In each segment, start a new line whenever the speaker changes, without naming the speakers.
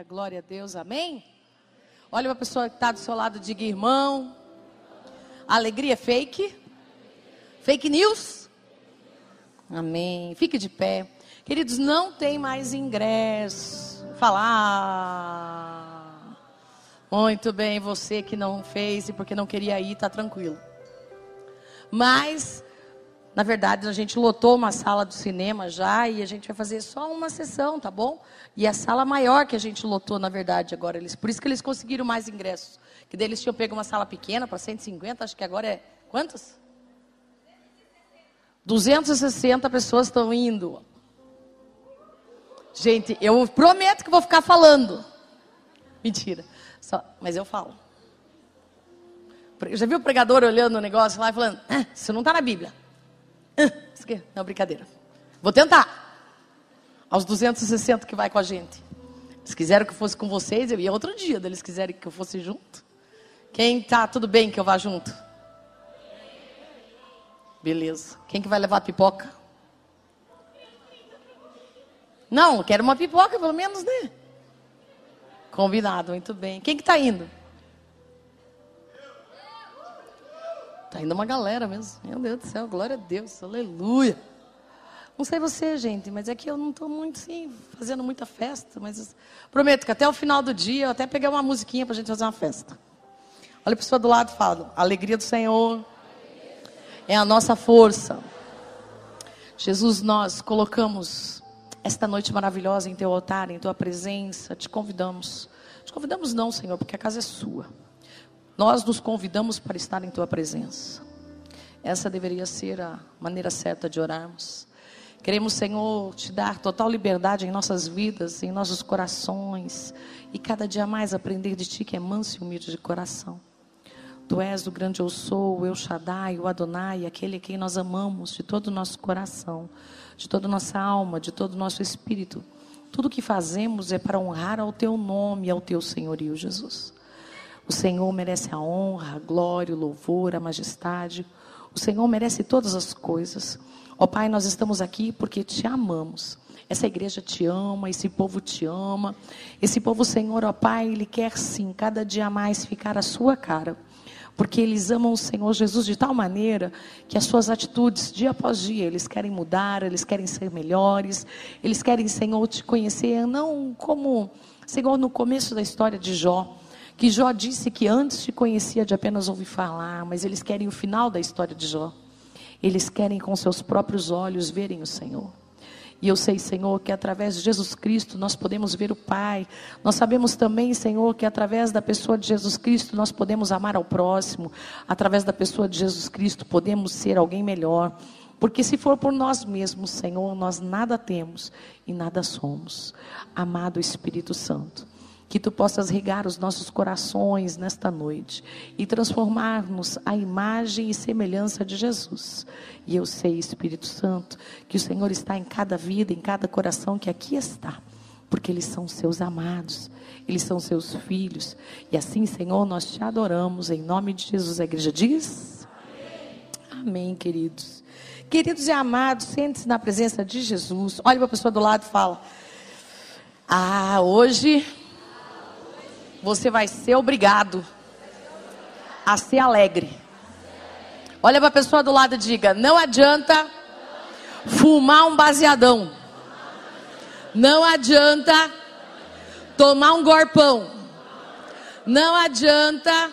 Aleluia, glória a Deus, amém? Olha uma pessoa que está do seu lado, diga irmão. Alegria fake? Fake news? Amém. Fique de pé. Queridos, não tem mais ingresso. Falar. Muito bem, você que não fez e porque não queria ir, está tranquilo. Mas na verdade, a gente lotou uma sala do cinema já e a gente vai fazer só uma sessão, tá bom? E a sala maior que a gente lotou, na verdade, agora. Eles, por isso que eles conseguiram mais ingressos. Que daí eles tinham pego uma sala pequena para 150, acho que agora é. Quantas? 260 pessoas estão indo. Gente, eu prometo que vou ficar falando. Mentira. Só, mas eu falo. Já viu o pregador olhando o negócio lá e falando: ah, Isso não está na Bíblia. Não, brincadeira. Vou tentar. Aos 260 que vai com a gente. Eles quiseram que eu fosse com vocês, eu ia outro dia. Eles quiserem que eu fosse junto. Quem tá tudo bem que eu vá junto? Beleza. Quem que vai levar pipoca? Não, quero uma pipoca, pelo menos, né? Combinado, muito bem. Quem que está indo? Tá indo uma galera mesmo. Meu Deus do céu, glória a Deus, aleluia. Não sei você, gente, mas é que eu não estou muito assim, fazendo muita festa, mas prometo que até o final do dia eu até peguei uma musiquinha para a gente fazer uma festa. Olha a pessoa do lado e fala: alegria do Senhor é a nossa força. Jesus, nós colocamos esta noite maravilhosa em teu altar, em tua presença, te convidamos. Te convidamos não, Senhor, porque a casa é sua. Nós nos convidamos para estar em tua presença. Essa deveria ser a maneira certa de orarmos. Queremos, Senhor, te dar total liberdade em nossas vidas, em nossos corações, e cada dia mais aprender de ti que é manso e humilde de coração. Tu és o grande eu sou, o El Shaddai, o Adonai, aquele a quem nós amamos de todo o nosso coração, de toda a nossa alma, de todo o nosso espírito. Tudo que fazemos é para honrar ao teu nome ao teu senhorio, Jesus. O Senhor merece a honra, a glória, o louvor, a majestade. O Senhor merece todas as coisas. Ó Pai, nós estamos aqui porque te amamos. Essa igreja te ama, esse povo te ama. Esse povo, Senhor, ó Pai, ele quer sim, cada dia mais ficar a sua cara. Porque eles amam o Senhor Jesus de tal maneira que as suas atitudes, dia após dia, eles querem mudar, eles querem ser melhores, eles querem, Senhor, te conhecer, não como, Senhor, no começo da história de Jó que Jó disse que antes te conhecia de apenas ouvir falar, mas eles querem o final da história de Jó. Eles querem com seus próprios olhos verem o Senhor. E eu sei, Senhor, que através de Jesus Cristo nós podemos ver o Pai. Nós sabemos também, Senhor, que através da pessoa de Jesus Cristo nós podemos amar ao próximo. Através da pessoa de Jesus Cristo podemos ser alguém melhor. Porque se for por nós mesmos, Senhor, nós nada temos e nada somos. Amado Espírito Santo que tu possas regar os nossos corações nesta noite e transformar-nos à imagem e semelhança de Jesus. E eu sei, Espírito Santo, que o Senhor está em cada vida, em cada coração que aqui está, porque eles são seus amados, eles são seus filhos. E assim, Senhor, nós te adoramos em nome de Jesus. A igreja diz: Amém, Amém queridos. Queridos e amados, sente-se na presença de Jesus. Olha para a pessoa do lado e fala: Ah, hoje você vai ser obrigado a ser alegre. Olha para a pessoa do lado e diga: não adianta fumar um baseadão. Não adianta tomar um gorpão. Não adianta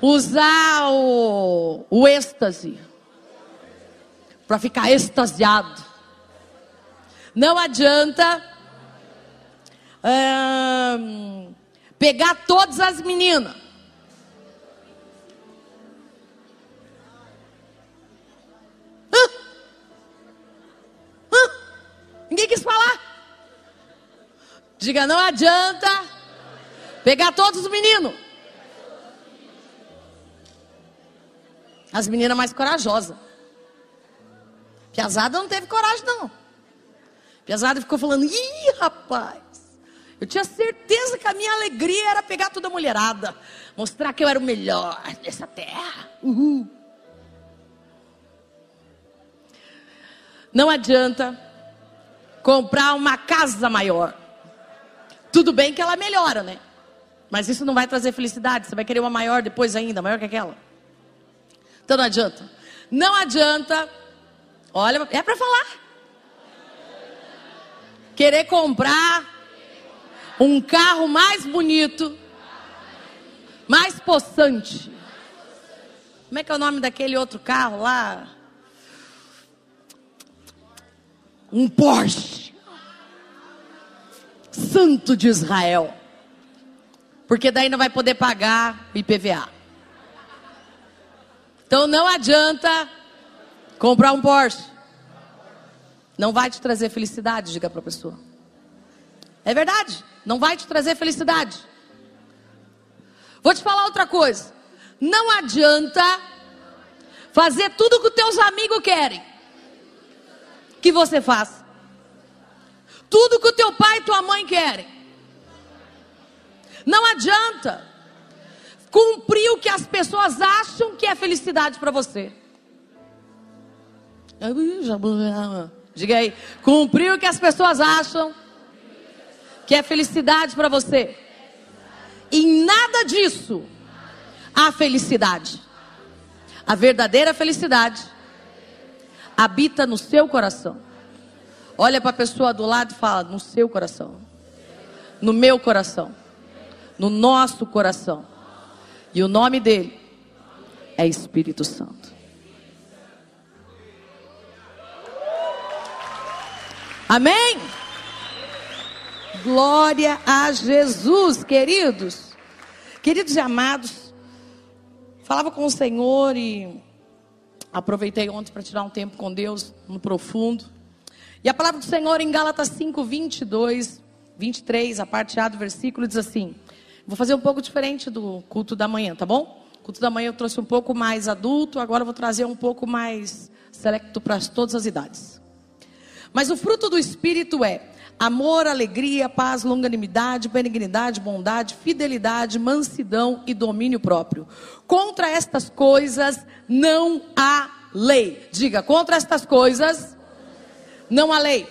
usar o, o êxtase para ficar extasiado. Não adianta. Hum, Pegar todas as meninas. Ninguém quis falar. Diga, não adianta pegar todos os meninos. As meninas mais corajosas. Piazada não teve coragem, não. Piazada ficou falando, ih, rapaz. Eu tinha certeza que a minha alegria era pegar toda a mulherada, mostrar que eu era o melhor dessa terra. Uhul. Não adianta comprar uma casa maior. Tudo bem que ela melhora, né? Mas isso não vai trazer felicidade. Você vai querer uma maior depois ainda, maior que aquela. Então não adianta. Não adianta. Olha, é para falar. Querer comprar um carro mais bonito, mais possante. Como é que é o nome daquele outro carro lá? Um Porsche. Santo de Israel. Porque daí não vai poder pagar IPVA. Então não adianta comprar um Porsche. Não vai te trazer felicidade, diga para a pessoa. É verdade, não vai te trazer felicidade. Vou te falar outra coisa. Não adianta fazer tudo que os teus amigos querem que você faça. Tudo que o teu pai e tua mãe querem. Não adianta cumprir o que as pessoas acham que é felicidade para você. Diga aí, cumprir o que as pessoas acham que é felicidade para você. Em nada disso há felicidade. A verdadeira felicidade habita no seu coração. Olha para a pessoa do lado e fala: no seu coração, no meu coração, no nosso coração. E o nome dele é Espírito Santo. Amém? Glória a Jesus, queridos. Queridos e amados, falava com o Senhor e Aproveitei ontem para tirar um tempo com Deus no profundo. E a palavra do Senhor em Gálatas 5, 22, 23, a parte A do versículo, diz assim: Vou fazer um pouco diferente do culto da manhã, tá bom? O culto da manhã eu trouxe um pouco mais adulto, agora eu vou trazer um pouco mais selecto para todas as idades. Mas o fruto do Espírito é amor, alegria, paz, longanimidade, benignidade, bondade, fidelidade, mansidão e domínio próprio. Contra estas coisas não há lei. Diga, contra estas coisas não há lei.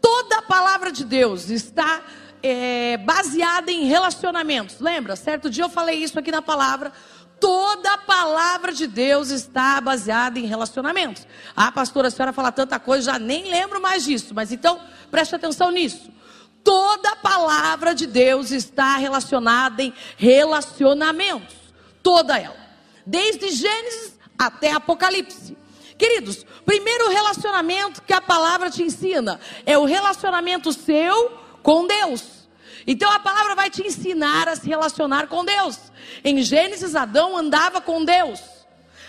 Toda a palavra de Deus está é, baseada em relacionamentos. Lembra? Certo dia eu falei isso aqui na palavra toda a palavra de Deus está baseada em relacionamentos. Ah, pastora, a senhora fala tanta coisa, já nem lembro mais disso, mas então preste atenção nisso. Toda a palavra de Deus está relacionada em relacionamentos. Toda ela. Desde Gênesis até Apocalipse. Queridos, primeiro relacionamento que a palavra te ensina é o relacionamento seu com Deus. Então a palavra vai te ensinar a se relacionar com Deus. Em Gênesis, Adão andava com Deus.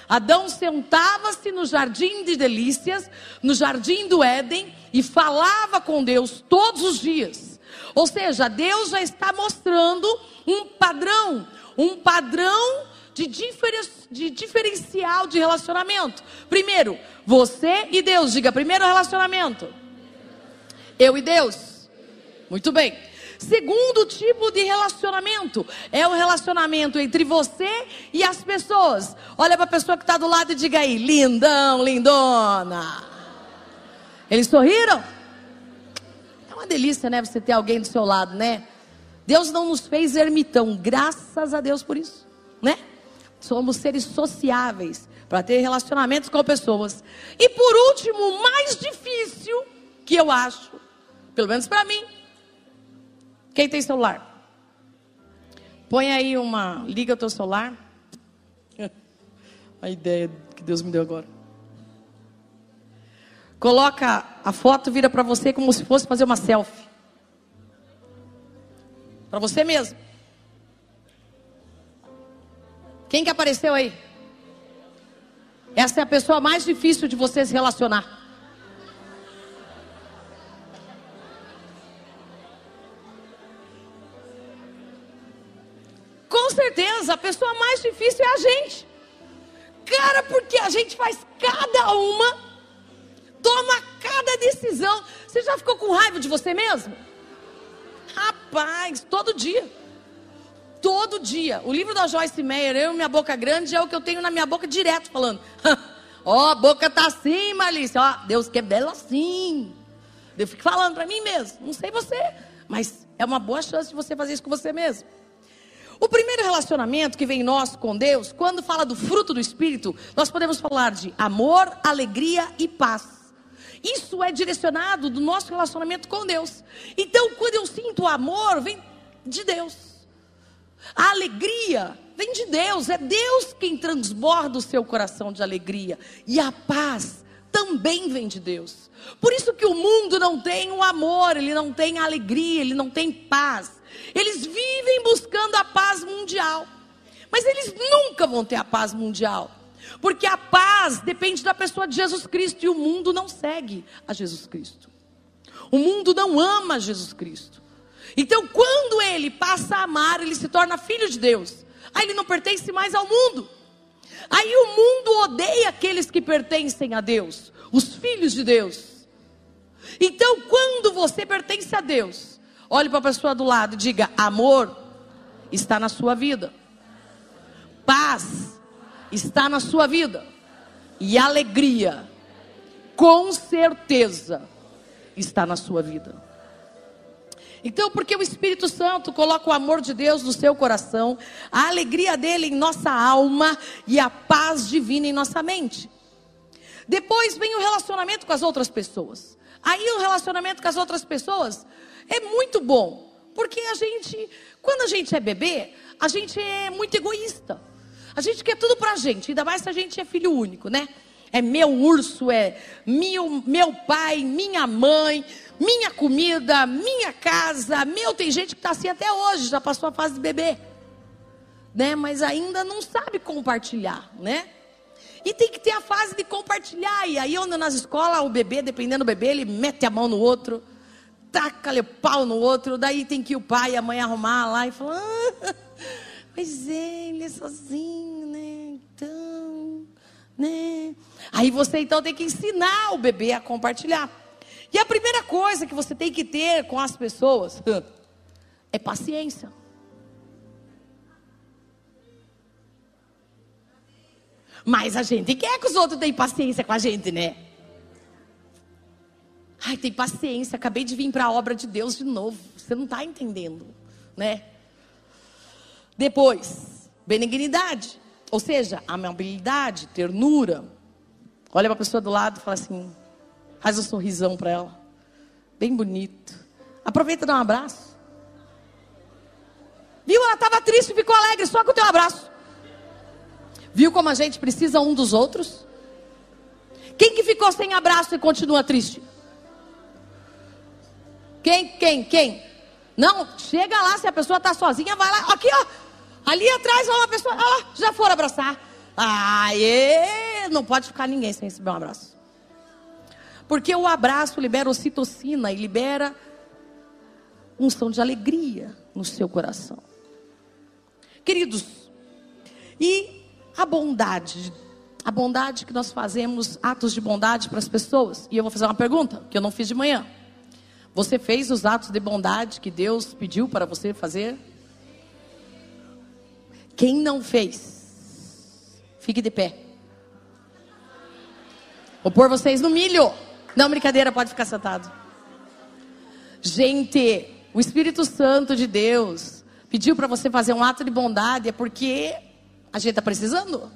Adão sentava-se no jardim de delícias, no jardim do Éden, e falava com Deus todos os dias. Ou seja, Deus já está mostrando um padrão, um padrão de, de diferencial de relacionamento. Primeiro, você e Deus. Diga, primeiro relacionamento. Eu e Deus. Muito bem. Segundo tipo de relacionamento é o relacionamento entre você e as pessoas. Olha para a pessoa que está do lado e diga aí: lindão, lindona. Eles sorriram? É uma delícia, né? Você ter alguém do seu lado, né? Deus não nos fez ermitão, graças a Deus por isso, né? Somos seres sociáveis para ter relacionamentos com pessoas. E por último, o mais difícil que eu acho, pelo menos para mim, quem tem celular? Põe aí uma. Liga o teu celular. A ideia que Deus me deu agora. Coloca a foto, vira para você como se fosse fazer uma selfie. Para você mesmo. Quem que apareceu aí? Essa é a pessoa mais difícil de você se relacionar. Certeza, a pessoa mais difícil é a gente. Cara, porque a gente faz cada uma, toma cada decisão. Você já ficou com raiva de você mesmo? Rapaz, todo dia. Todo dia. O livro da Joyce Meyer, Eu e Minha Boca Grande, é o que eu tenho na minha boca direto falando. Ó, oh, a boca tá assim, Malícia. Ó, oh, Deus que é belo assim. Eu fico falando para mim mesmo. Não sei você, mas É uma boa chance de você fazer isso com você mesmo. O primeiro relacionamento que vem nós com Deus, quando fala do fruto do Espírito, nós podemos falar de amor, alegria e paz. Isso é direcionado do nosso relacionamento com Deus. Então, quando eu sinto amor, vem de Deus. A alegria vem de Deus, é Deus quem transborda o seu coração de alegria. E a paz também vem de Deus. Por isso que o mundo não tem o amor, ele não tem alegria, ele não tem paz. Eles vivem buscando a paz mundial. Mas eles nunca vão ter a paz mundial. Porque a paz depende da pessoa de Jesus Cristo e o mundo não segue a Jesus Cristo. O mundo não ama Jesus Cristo. Então, quando ele passa a amar, ele se torna filho de Deus. Aí ele não pertence mais ao mundo. Aí o mundo odeia aqueles que pertencem a Deus, os filhos de Deus. Então, quando você pertence a Deus, Olhe para a pessoa do lado e diga: amor está na sua vida. Paz está na sua vida. E alegria, com certeza, está na sua vida. Então, porque o Espírito Santo coloca o amor de Deus no seu coração, a alegria dele em nossa alma e a paz divina em nossa mente. Depois vem o relacionamento com as outras pessoas. Aí o relacionamento com as outras pessoas é muito bom. Porque a gente, quando a gente é bebê, a gente é muito egoísta. A gente quer tudo pra gente, ainda mais se a gente é filho único, né? É meu urso, é meu, meu pai, minha mãe, minha comida, minha casa. Meu, tem gente que está assim até hoje, já passou a fase de bebê. Né? Mas ainda não sabe compartilhar, né? E tem que ter a fase de compartilhar. E aí, onde nas escolas, o bebê, dependendo do bebê, ele mete a mão no outro taca-lhe o pau no outro, daí tem que o pai e a mãe arrumar lá e falar, ah, mas ele é sozinho, né? Então, né? Aí você então tem que ensinar o bebê a compartilhar. E a primeira coisa que você tem que ter com as pessoas é paciência. Mas a gente quer que os outros tenham paciência com a gente, né? Ai, tem paciência, acabei de vir para a obra de Deus de novo. Você não está entendendo, né? Depois, benignidade, ou seja, amabilidade, ternura. Olha para a pessoa do lado e fala assim, faz um sorrisão para ela, bem bonito. Aproveita e dá um abraço. Viu? Ela estava triste ficou alegre só com o teu abraço. Viu como a gente precisa um dos outros? Quem que ficou sem abraço e continua triste? Quem, quem, quem? Não, chega lá, se a pessoa está sozinha, vai lá, aqui ó, ali atrás, ó, uma pessoa, ó, já foram abraçar. Aê, não pode ficar ninguém sem receber um abraço. Porque o abraço libera ocitocina e libera unção de alegria no seu coração. Queridos, e a bondade, a bondade que nós fazemos, atos de bondade para as pessoas. E eu vou fazer uma pergunta que eu não fiz de manhã. Você fez os atos de bondade que Deus pediu para você fazer? Quem não fez, fique de pé. Vou pôr vocês no milho. Não, brincadeira, pode ficar sentado. Gente, o Espírito Santo de Deus pediu para você fazer um ato de bondade, é porque a gente está precisando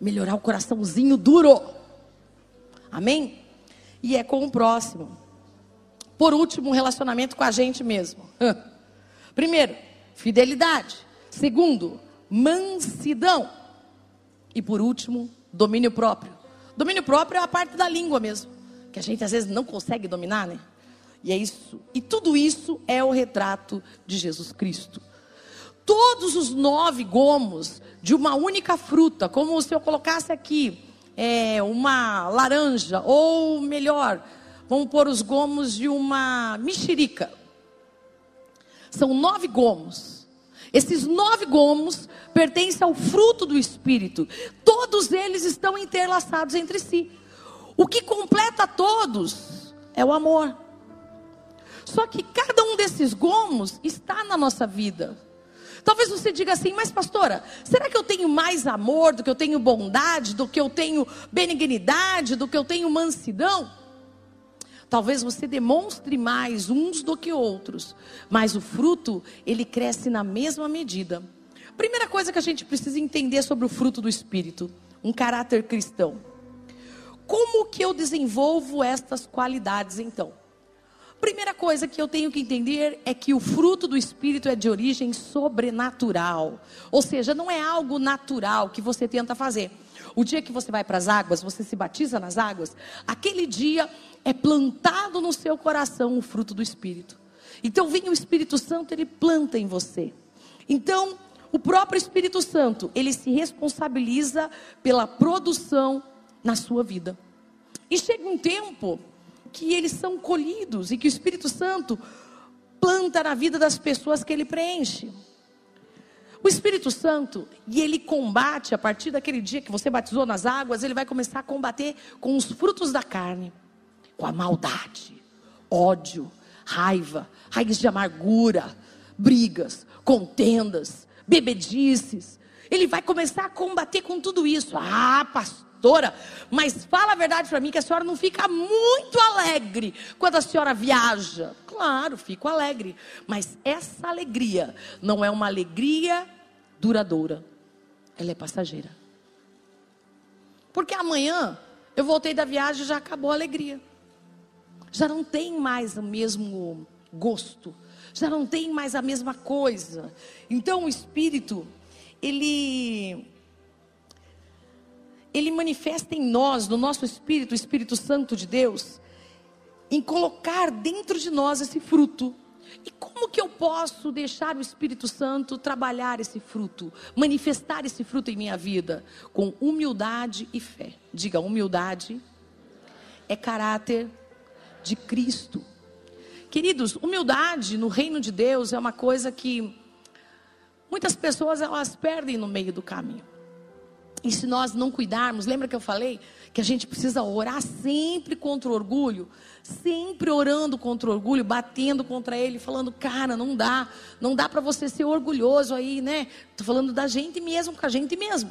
melhorar o coraçãozinho duro. Amém? E é com o próximo. Por último, um relacionamento com a gente mesmo. Primeiro, fidelidade. Segundo, mansidão. E por último, domínio próprio. Domínio próprio é a parte da língua mesmo, que a gente às vezes não consegue dominar, né? E é isso. E tudo isso é o retrato de Jesus Cristo. Todos os nove gomos de uma única fruta, como se eu colocasse aqui é, uma laranja, ou melhor, Vamos pôr os gomos de uma mexerica. São nove gomos. Esses nove gomos pertencem ao fruto do Espírito. Todos eles estão interlaçados entre si. O que completa todos é o amor. Só que cada um desses gomos está na nossa vida. Talvez você diga assim, mas pastora, será que eu tenho mais amor do que eu tenho bondade, do que eu tenho benignidade, do que eu tenho mansidão? Talvez você demonstre mais uns do que outros, mas o fruto, ele cresce na mesma medida. Primeira coisa que a gente precisa entender sobre o fruto do Espírito, um caráter cristão. Como que eu desenvolvo estas qualidades então? Primeira coisa que eu tenho que entender é que o fruto do Espírito é de origem sobrenatural. Ou seja, não é algo natural que você tenta fazer. O dia que você vai para as águas, você se batiza nas águas, aquele dia é plantado no seu coração o fruto do Espírito. Então vem o Espírito Santo, ele planta em você. Então, o próprio Espírito Santo, ele se responsabiliza pela produção na sua vida. E chega um tempo que eles são colhidos e que o Espírito Santo planta na vida das pessoas que ele preenche. O Espírito Santo, e ele combate a partir daquele dia que você batizou nas águas, ele vai começar a combater com os frutos da carne, com a maldade, ódio, raiva, raiz de amargura, brigas, contendas, bebedices. Ele vai começar a combater com tudo isso. Ah, pastora, mas fala a verdade para mim que a senhora não fica muito alegre quando a senhora viaja. Claro, fico alegre, mas essa alegria não é uma alegria duradoura. Ela é passageira. Porque amanhã eu voltei da viagem e já acabou a alegria. Já não tem mais o mesmo gosto, já não tem mais a mesma coisa. Então o espírito, ele ele manifesta em nós, no nosso espírito, o Espírito Santo de Deus, em colocar dentro de nós esse fruto. E como que eu posso deixar o Espírito Santo trabalhar esse fruto, manifestar esse fruto em minha vida? Com humildade e fé. Diga, humildade é caráter de Cristo. Queridos, humildade no reino de Deus é uma coisa que muitas pessoas elas perdem no meio do caminho. E se nós não cuidarmos, lembra que eu falei que a gente precisa orar sempre contra o orgulho? Sempre orando contra o orgulho, batendo contra ele, falando, cara, não dá, não dá para você ser orgulhoso aí, né? Estou falando da gente mesmo, com a gente mesmo.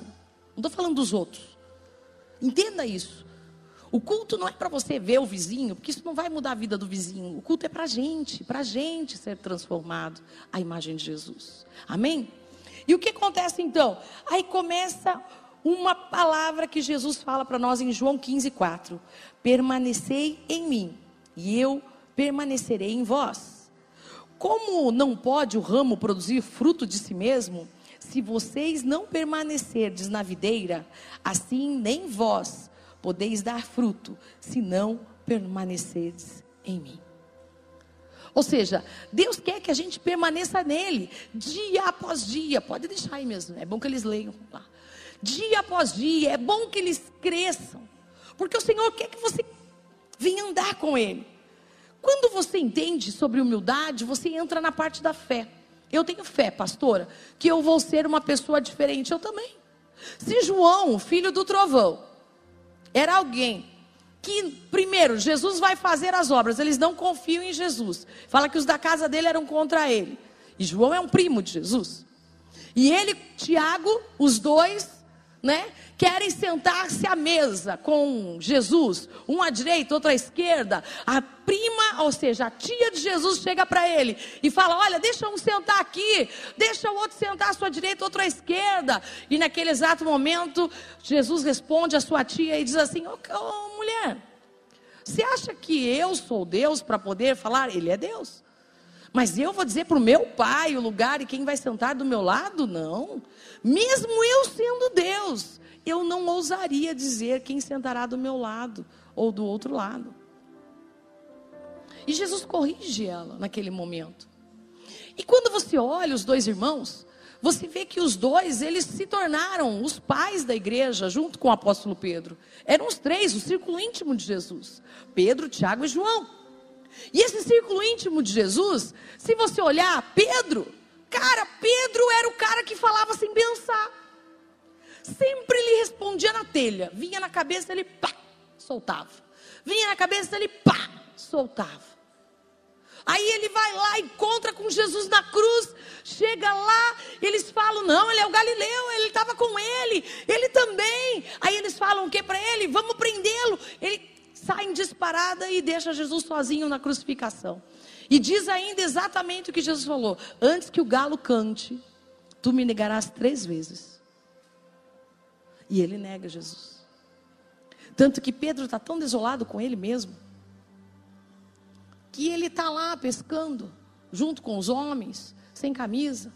Não estou falando dos outros. Entenda isso. O culto não é para você ver o vizinho, porque isso não vai mudar a vida do vizinho. O culto é para a gente, para a gente ser transformado à imagem de Jesus. Amém? E o que acontece então? Aí começa uma palavra que Jesus fala para nós em João 15, 4. Permanecei em mim, e eu permanecerei em vós. Como não pode o ramo produzir fruto de si mesmo, se vocês não permanecerdes na videira, assim nem vós podeis dar fruto, se não permanecerdes em mim. Ou seja, Deus quer que a gente permaneça nele, dia após dia. Pode deixar aí mesmo, é bom que eles leiam lá. Dia após dia, é bom que eles cresçam, porque o Senhor quer que você venha andar com Ele. Quando você entende sobre humildade, você entra na parte da fé. Eu tenho fé, pastora, que eu vou ser uma pessoa diferente. Eu também. Se João, filho do trovão, era alguém que, primeiro, Jesus vai fazer as obras, eles não confiam em Jesus. Fala que os da casa dele eram contra ele. E João é um primo de Jesus. E ele, Tiago, os dois, né? Querem sentar-se à mesa com Jesus, um à direita, outro à esquerda. A prima, ou seja, a tia de Jesus chega para ele e fala: Olha, deixa um sentar aqui, deixa o outro sentar à sua direita, outro à esquerda. E naquele exato momento, Jesus responde à sua tia e diz assim: Ô oh, mulher, você acha que eu sou Deus para poder falar? Ele é Deus. Mas eu vou dizer para o meu pai o lugar e quem vai sentar do meu lado? Não. Mesmo eu sendo Deus, eu não ousaria dizer quem sentará do meu lado ou do outro lado. E Jesus corrige ela naquele momento. E quando você olha os dois irmãos, você vê que os dois, eles se tornaram os pais da igreja, junto com o apóstolo Pedro. Eram os três, o círculo íntimo de Jesus: Pedro, Tiago e João. E esse círculo íntimo de Jesus, se você olhar, Pedro Cara, Pedro era o cara que falava sem pensar. Sempre ele respondia na telha. Vinha na cabeça, ele pá, soltava. Vinha na cabeça, ele pá, soltava. Aí ele vai lá, encontra com Jesus na cruz, chega lá, eles falam: não, ele é o Galileu, ele estava com ele, ele também. Aí eles falam o que para ele? Vamos prendê-lo. Ele saem disparada e deixa Jesus sozinho na crucificação. E diz ainda exatamente o que Jesus falou: antes que o galo cante, tu me negarás três vezes. E ele nega Jesus. Tanto que Pedro está tão desolado com ele mesmo, que ele está lá pescando, junto com os homens, sem camisa.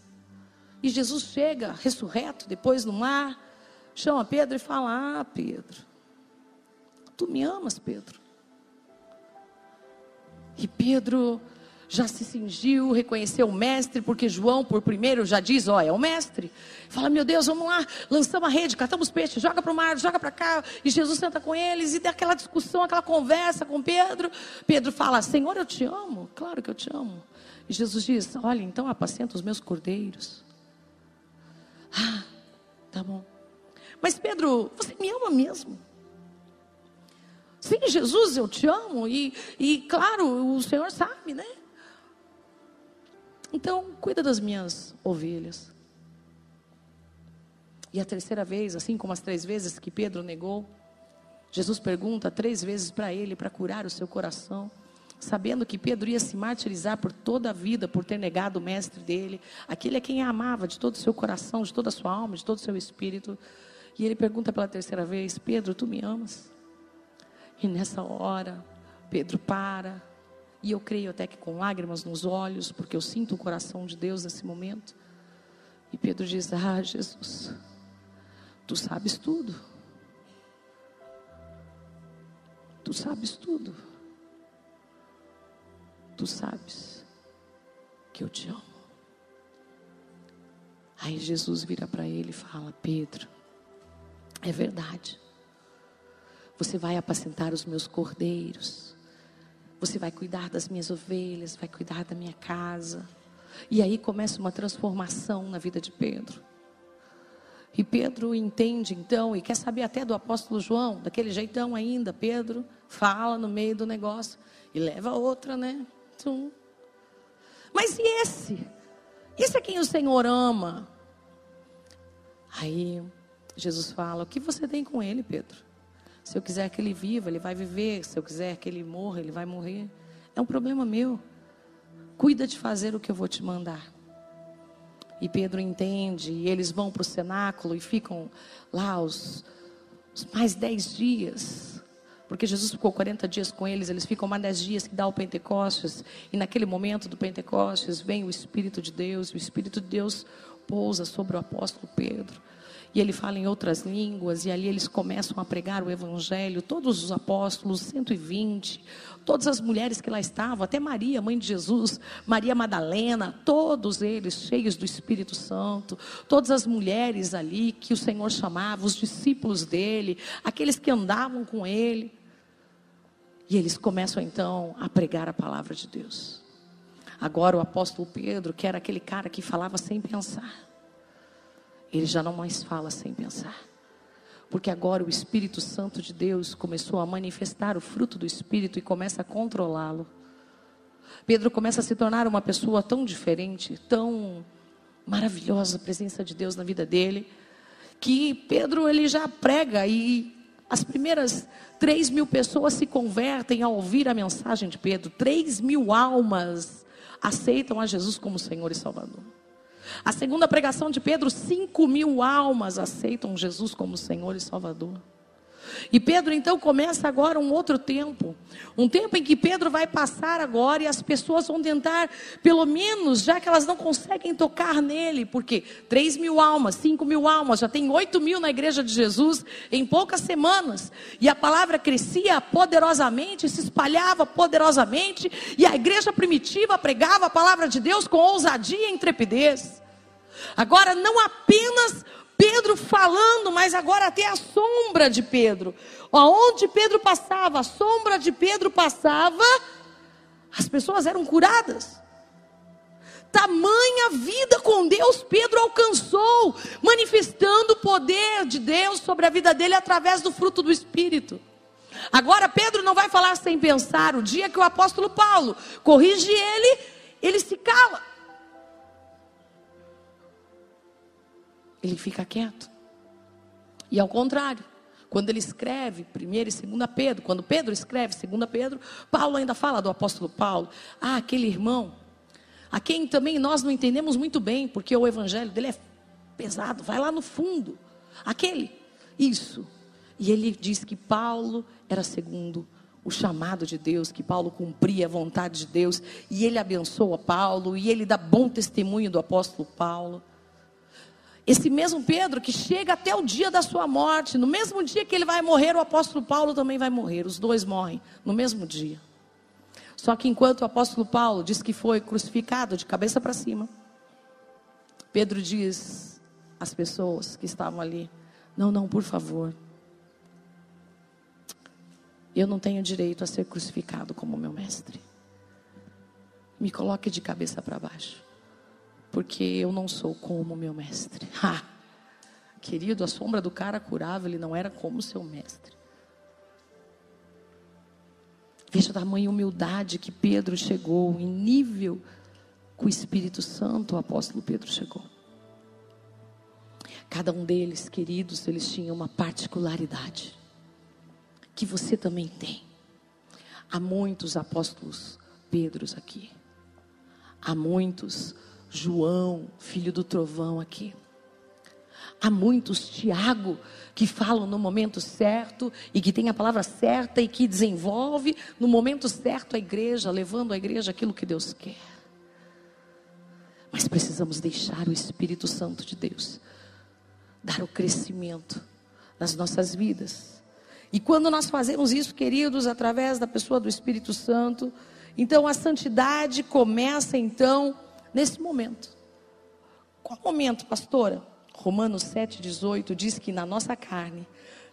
E Jesus chega, ressurreto, depois no mar, chama Pedro e fala: Ah, Pedro, tu me amas, Pedro. E Pedro já se cingiu, reconheceu o mestre, porque João, por primeiro, já diz: Ó, é o mestre. Fala, meu Deus, vamos lá, lançamos a rede, catamos peixe, joga para o mar, joga para cá. E Jesus senta com eles e tem aquela discussão, aquela conversa com Pedro. Pedro fala: Senhor, eu te amo, claro que eu te amo. E Jesus diz: Olha, então apacenta os meus cordeiros. Ah, tá bom. Mas Pedro, você me ama mesmo? Sim, Jesus, eu te amo. E, e claro, o Senhor sabe, né? Então, cuida das minhas ovelhas. E a terceira vez, assim como as três vezes que Pedro negou, Jesus pergunta três vezes para ele para curar o seu coração, sabendo que Pedro ia se martirizar por toda a vida por ter negado o mestre dele, aquele a quem amava de todo o seu coração, de toda a sua alma, de todo o seu espírito. E ele pergunta pela terceira vez: Pedro, tu me amas? E nessa hora, Pedro para, e eu creio até que com lágrimas nos olhos, porque eu sinto o coração de Deus nesse momento. E Pedro diz: Ah, Jesus, tu sabes tudo. Tu sabes tudo. Tu sabes que eu te amo. Aí Jesus vira para ele e fala: Pedro, é verdade. Você vai apacentar os meus cordeiros. Você vai cuidar das minhas ovelhas, vai cuidar da minha casa. E aí começa uma transformação na vida de Pedro. E Pedro entende então e quer saber até do apóstolo João, daquele jeitão ainda. Pedro fala no meio do negócio e leva outra, né? Tum. Mas e esse? Esse é quem o Senhor ama. Aí Jesus fala: O que você tem com ele, Pedro? Se eu quiser que ele viva, ele vai viver. Se eu quiser que ele morra, ele vai morrer. É um problema meu. Cuida de fazer o que eu vou te mandar. E Pedro entende, e eles vão para o cenáculo e ficam lá os, os mais dez dias. Porque Jesus ficou 40 dias com eles, eles ficam mais dez dias que dá o Pentecostes. E naquele momento do Pentecostes vem o Espírito de Deus, o Espírito de Deus pousa sobre o apóstolo Pedro e ele fala em outras línguas, e ali eles começam a pregar o Evangelho, todos os apóstolos, 120, todas as mulheres que lá estavam, até Maria, mãe de Jesus, Maria Madalena, todos eles cheios do Espírito Santo, todas as mulheres ali que o Senhor chamava, os discípulos dele, aqueles que andavam com ele. E eles começam então a pregar a palavra de Deus. Agora o apóstolo Pedro, que era aquele cara que falava sem pensar, ele já não mais fala sem pensar. Porque agora o Espírito Santo de Deus começou a manifestar o fruto do Espírito e começa a controlá-lo. Pedro começa a se tornar uma pessoa tão diferente, tão maravilhosa a presença de Deus na vida dele, que Pedro ele já prega e as primeiras três mil pessoas se convertem ao ouvir a mensagem de Pedro. Três mil almas aceitam a Jesus como Senhor e Salvador. A segunda pregação de Pedro, cinco mil almas aceitam Jesus como Senhor e Salvador. E Pedro então começa agora um outro tempo, um tempo em que Pedro vai passar agora e as pessoas vão tentar, pelo menos, já que elas não conseguem tocar nele, porque três mil almas, cinco mil almas, já tem oito mil na igreja de Jesus em poucas semanas, e a palavra crescia poderosamente, se espalhava poderosamente, e a igreja primitiva pregava a palavra de Deus com ousadia e intrepidez. Agora, não apenas Pedro falando, mas agora até a sombra de Pedro. Aonde Pedro passava, a sombra de Pedro passava, as pessoas eram curadas. Tamanha vida com Deus Pedro alcançou, manifestando o poder de Deus sobre a vida dele através do fruto do Espírito. Agora Pedro não vai falar sem pensar. O dia que o apóstolo Paulo corrige ele, ele se cala. Ele fica quieto. E ao contrário, Quando ele escreve 1 e 2 Pedro, quando Pedro escreve 2 Pedro, Paulo ainda fala do apóstolo Paulo. Ah, aquele irmão, a quem também nós não entendemos muito bem, porque o evangelho dele é pesado, vai lá no fundo. Aquele, isso. E ele diz que Paulo era segundo o chamado de Deus, que Paulo cumpria a vontade de Deus, e ele abençoa Paulo, e ele dá bom testemunho do apóstolo Paulo. Esse mesmo Pedro que chega até o dia da sua morte, no mesmo dia que ele vai morrer, o apóstolo Paulo também vai morrer. Os dois morrem no mesmo dia. Só que enquanto o apóstolo Paulo diz que foi crucificado de cabeça para cima, Pedro diz às pessoas que estavam ali: Não, não, por favor. Eu não tenho direito a ser crucificado como meu mestre. Me coloque de cabeça para baixo porque eu não sou como meu mestre. Ha! Querido, a sombra do cara curava, ele não era como seu mestre. Veja a tamanha humildade que Pedro chegou, em nível com o Espírito Santo, o apóstolo Pedro chegou. Cada um deles, queridos, eles tinham uma particularidade que você também tem. Há muitos apóstolos Pedros aqui. Há muitos João, filho do trovão aqui. Há muitos Tiago que falam no momento certo e que tem a palavra certa e que desenvolve no momento certo a igreja, levando a igreja aquilo que Deus quer. Mas precisamos deixar o Espírito Santo de Deus dar o crescimento nas nossas vidas. E quando nós fazemos isso, queridos, através da pessoa do Espírito Santo, então a santidade começa então nesse momento. Qual momento, pastora? Romanos 7,18 diz que na nossa carne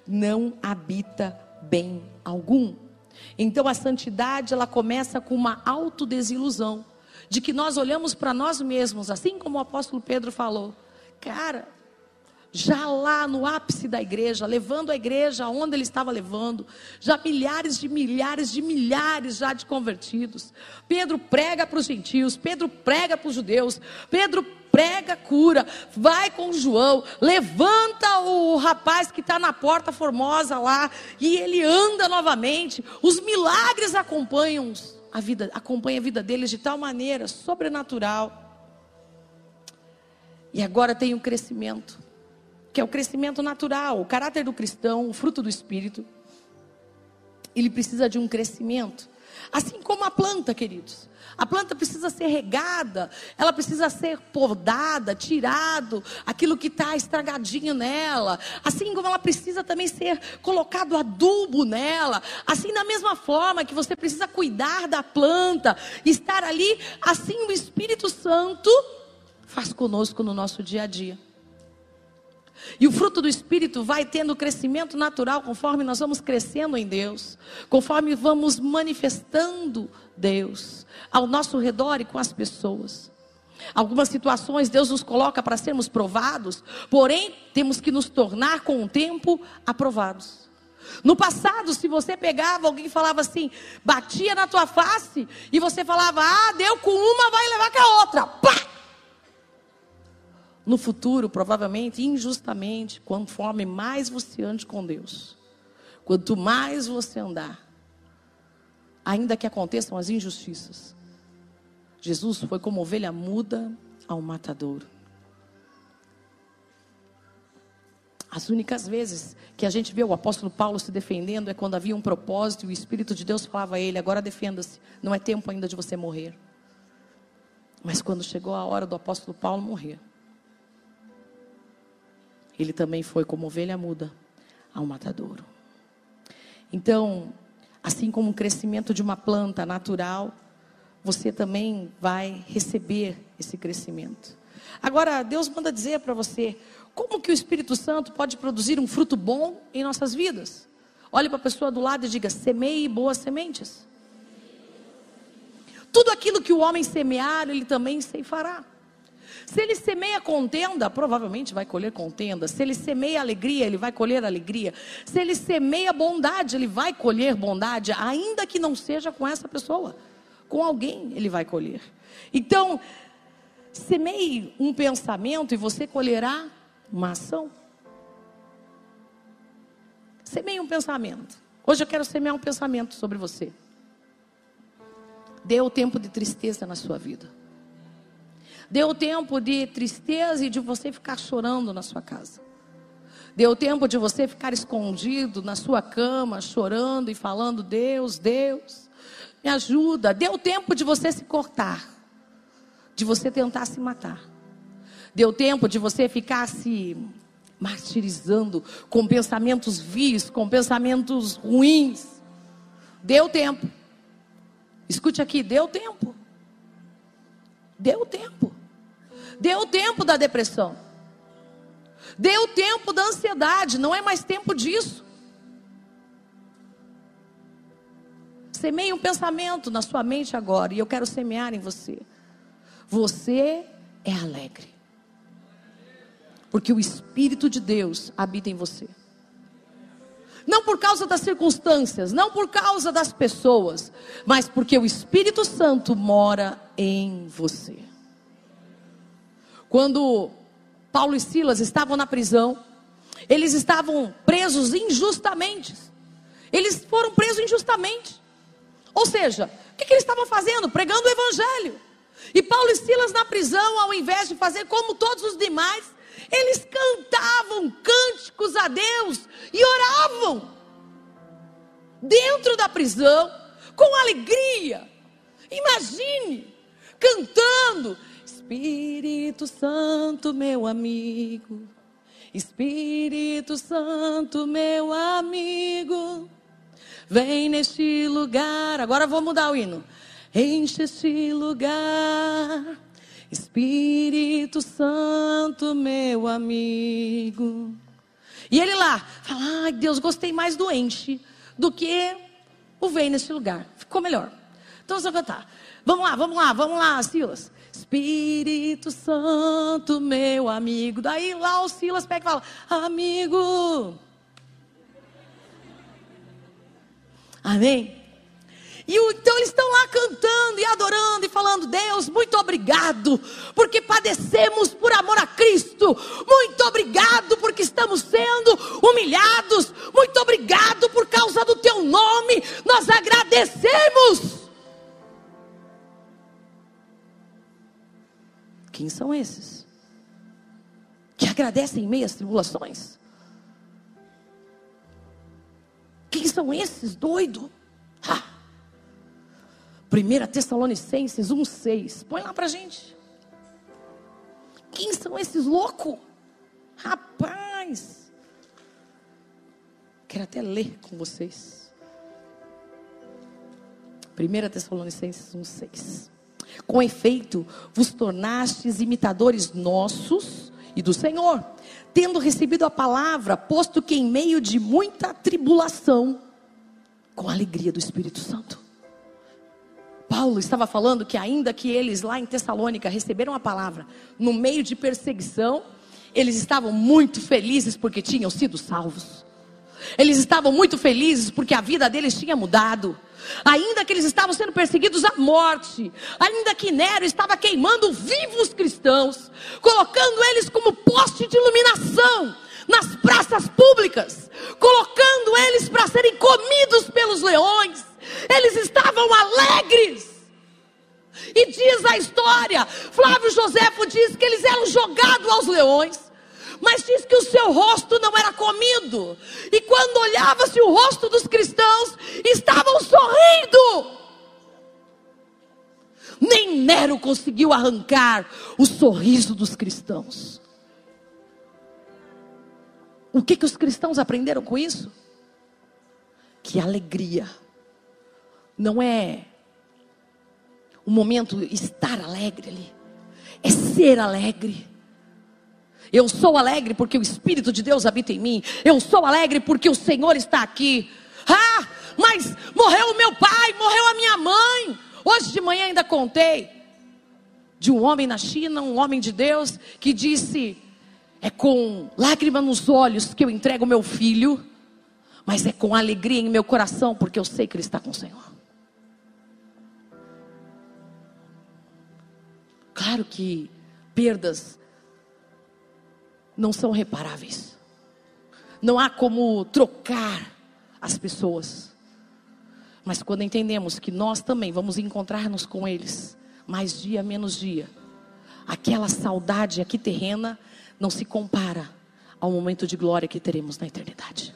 não habita bem algum. Então a santidade ela começa com uma autodesilusão de que nós olhamos para nós mesmos, assim como o apóstolo Pedro falou. Cara, já lá no ápice da igreja, levando a igreja aonde ele estava levando, já milhares de milhares de milhares já de convertidos. Pedro prega para os gentios, Pedro prega para os judeus, Pedro prega cura, vai com João, levanta o rapaz que está na porta formosa lá, e ele anda novamente. Os milagres acompanham a vida, acompanham a vida deles de tal maneira sobrenatural. E agora tem um crescimento que é o crescimento natural, o caráter do cristão, o fruto do espírito. Ele precisa de um crescimento. Assim como a planta, queridos. A planta precisa ser regada, ela precisa ser podada, tirado aquilo que está estragadinho nela. Assim como ela precisa também ser colocado adubo nela. Assim, da mesma forma que você precisa cuidar da planta, estar ali, assim o Espírito Santo faz conosco no nosso dia a dia. E o fruto do Espírito vai tendo crescimento natural conforme nós vamos crescendo em Deus, conforme vamos manifestando Deus ao nosso redor e com as pessoas. Algumas situações Deus nos coloca para sermos provados, porém temos que nos tornar com o tempo aprovados. No passado, se você pegava alguém falava assim, batia na tua face, e você falava, ah, deu com uma, vai levar com a outra. Pá! No futuro, provavelmente, injustamente, conforme mais você ande com Deus. Quanto mais você andar, ainda que aconteçam as injustiças. Jesus foi como ovelha muda ao matadouro. As únicas vezes que a gente vê o apóstolo Paulo se defendendo é quando havia um propósito e o Espírito de Deus falava a ele: agora defenda-se, não é tempo ainda de você morrer. Mas quando chegou a hora do apóstolo Paulo morrer, ele também foi como ovelha muda ao matadouro. Então, assim como o crescimento de uma planta natural, você também vai receber esse crescimento. Agora, Deus manda dizer para você, como que o Espírito Santo pode produzir um fruto bom em nossas vidas? Olhe para a pessoa do lado e diga: semeie boas sementes. Tudo aquilo que o homem semear, ele também ceifará. Se ele semeia contenda, provavelmente vai colher contenda. Se ele semeia alegria, ele vai colher alegria. Se ele semeia bondade, ele vai colher bondade, ainda que não seja com essa pessoa. Com alguém ele vai colher. Então, semeie um pensamento e você colherá uma ação. Semeie um pensamento. Hoje eu quero semear um pensamento sobre você. Dê o tempo de tristeza na sua vida. O tempo de tristeza e de você ficar chorando na sua casa. O tempo de você ficar escondido na sua cama, chorando e falando: Deus, Deus, me ajuda. O tempo de você se cortar, de você tentar se matar. Deu tempo de você ficar se martirizando com pensamentos vis, com pensamentos ruins. Deu tempo. Escute aqui, deu tempo. Deu tempo. Deu tempo da depressão. Deu tempo da ansiedade, não é mais tempo disso. Semeie um pensamento na sua mente agora, e eu quero semear em você. Você é alegre. Porque o Espírito de Deus habita em você. Não por causa das circunstâncias, não por causa das pessoas, mas porque o Espírito Santo mora em você. Quando Paulo e Silas estavam na prisão, eles estavam presos injustamente. Eles foram presos injustamente. Ou seja, o que, que eles estavam fazendo? Pregando o Evangelho. E Paulo e Silas na prisão, ao invés de fazer como todos os demais, eles cantavam cânticos a Deus e oravam dentro da prisão com alegria. Imagine cantando Espírito Santo, meu amigo. Espírito Santo, meu amigo. Vem neste lugar. Agora vou mudar o hino. Enche este lugar Espírito Santo, meu amigo. E ele lá, fala: ai Deus, gostei mais do enche do que o vem neste lugar. Ficou melhor. Então vamos cantar. Vamos lá, vamos lá, vamos lá, Silas. Espírito Santo, meu amigo. Daí lá o Silas pega e fala: Amigo. Amém? E então eles estão lá cantando e adorando e falando: Deus, muito obrigado, porque padecemos por amor a Cristo. Muito obrigado, porque estamos sendo humilhados. Muito obrigado por causa do teu nome. Nós agradecemos. Quem são esses? Que agradecem em meio às tribulações? Quem são esses doidos? Ah. 1 Tessalonicenses 1,6. Põe lá pra gente. Quem são esses loucos? Rapaz. Quero até ler com vocês. 1 Tessalonicenses 1,6. Com efeito, vos tornastes imitadores nossos e do Senhor, tendo recebido a palavra, posto que em meio de muita tribulação, com a alegria do Espírito Santo Paulo estava falando que, ainda que eles lá em Tessalônica receberam a palavra no meio de perseguição, eles estavam muito felizes porque tinham sido salvos. Eles estavam muito felizes porque a vida deles tinha mudado. Ainda que eles estavam sendo perseguidos à morte, ainda que Nero estava queimando vivos cristãos, colocando eles como poste de iluminação nas praças públicas, colocando eles para serem comidos pelos leões eles estavam alegres. E diz a história, Flávio Joséfo diz que eles eram jogados aos leões, mas diz que o seu rosto não era comido. E quando olhava-se o rosto dos cristãos, estavam sorrindo. Nem Nero conseguiu arrancar o sorriso dos cristãos. O que, que os cristãos aprenderam com isso? Que alegria não é o momento estar alegre ali, é ser alegre. Eu sou alegre porque o Espírito de Deus habita em mim. Eu sou alegre porque o Senhor está aqui. Ah, mas morreu o meu pai, morreu a minha mãe. Hoje de manhã ainda contei de um homem na China, um homem de Deus, que disse: É com lágrima nos olhos que eu entrego meu filho, mas é com alegria em meu coração, porque eu sei que ele está com o Senhor. Claro que perdas não são reparáveis. não há como trocar as pessoas. Mas quando entendemos que nós também vamos encontrar-nos com eles, mais dia menos dia, aquela saudade aqui terrena não se compara ao momento de glória que teremos na eternidade.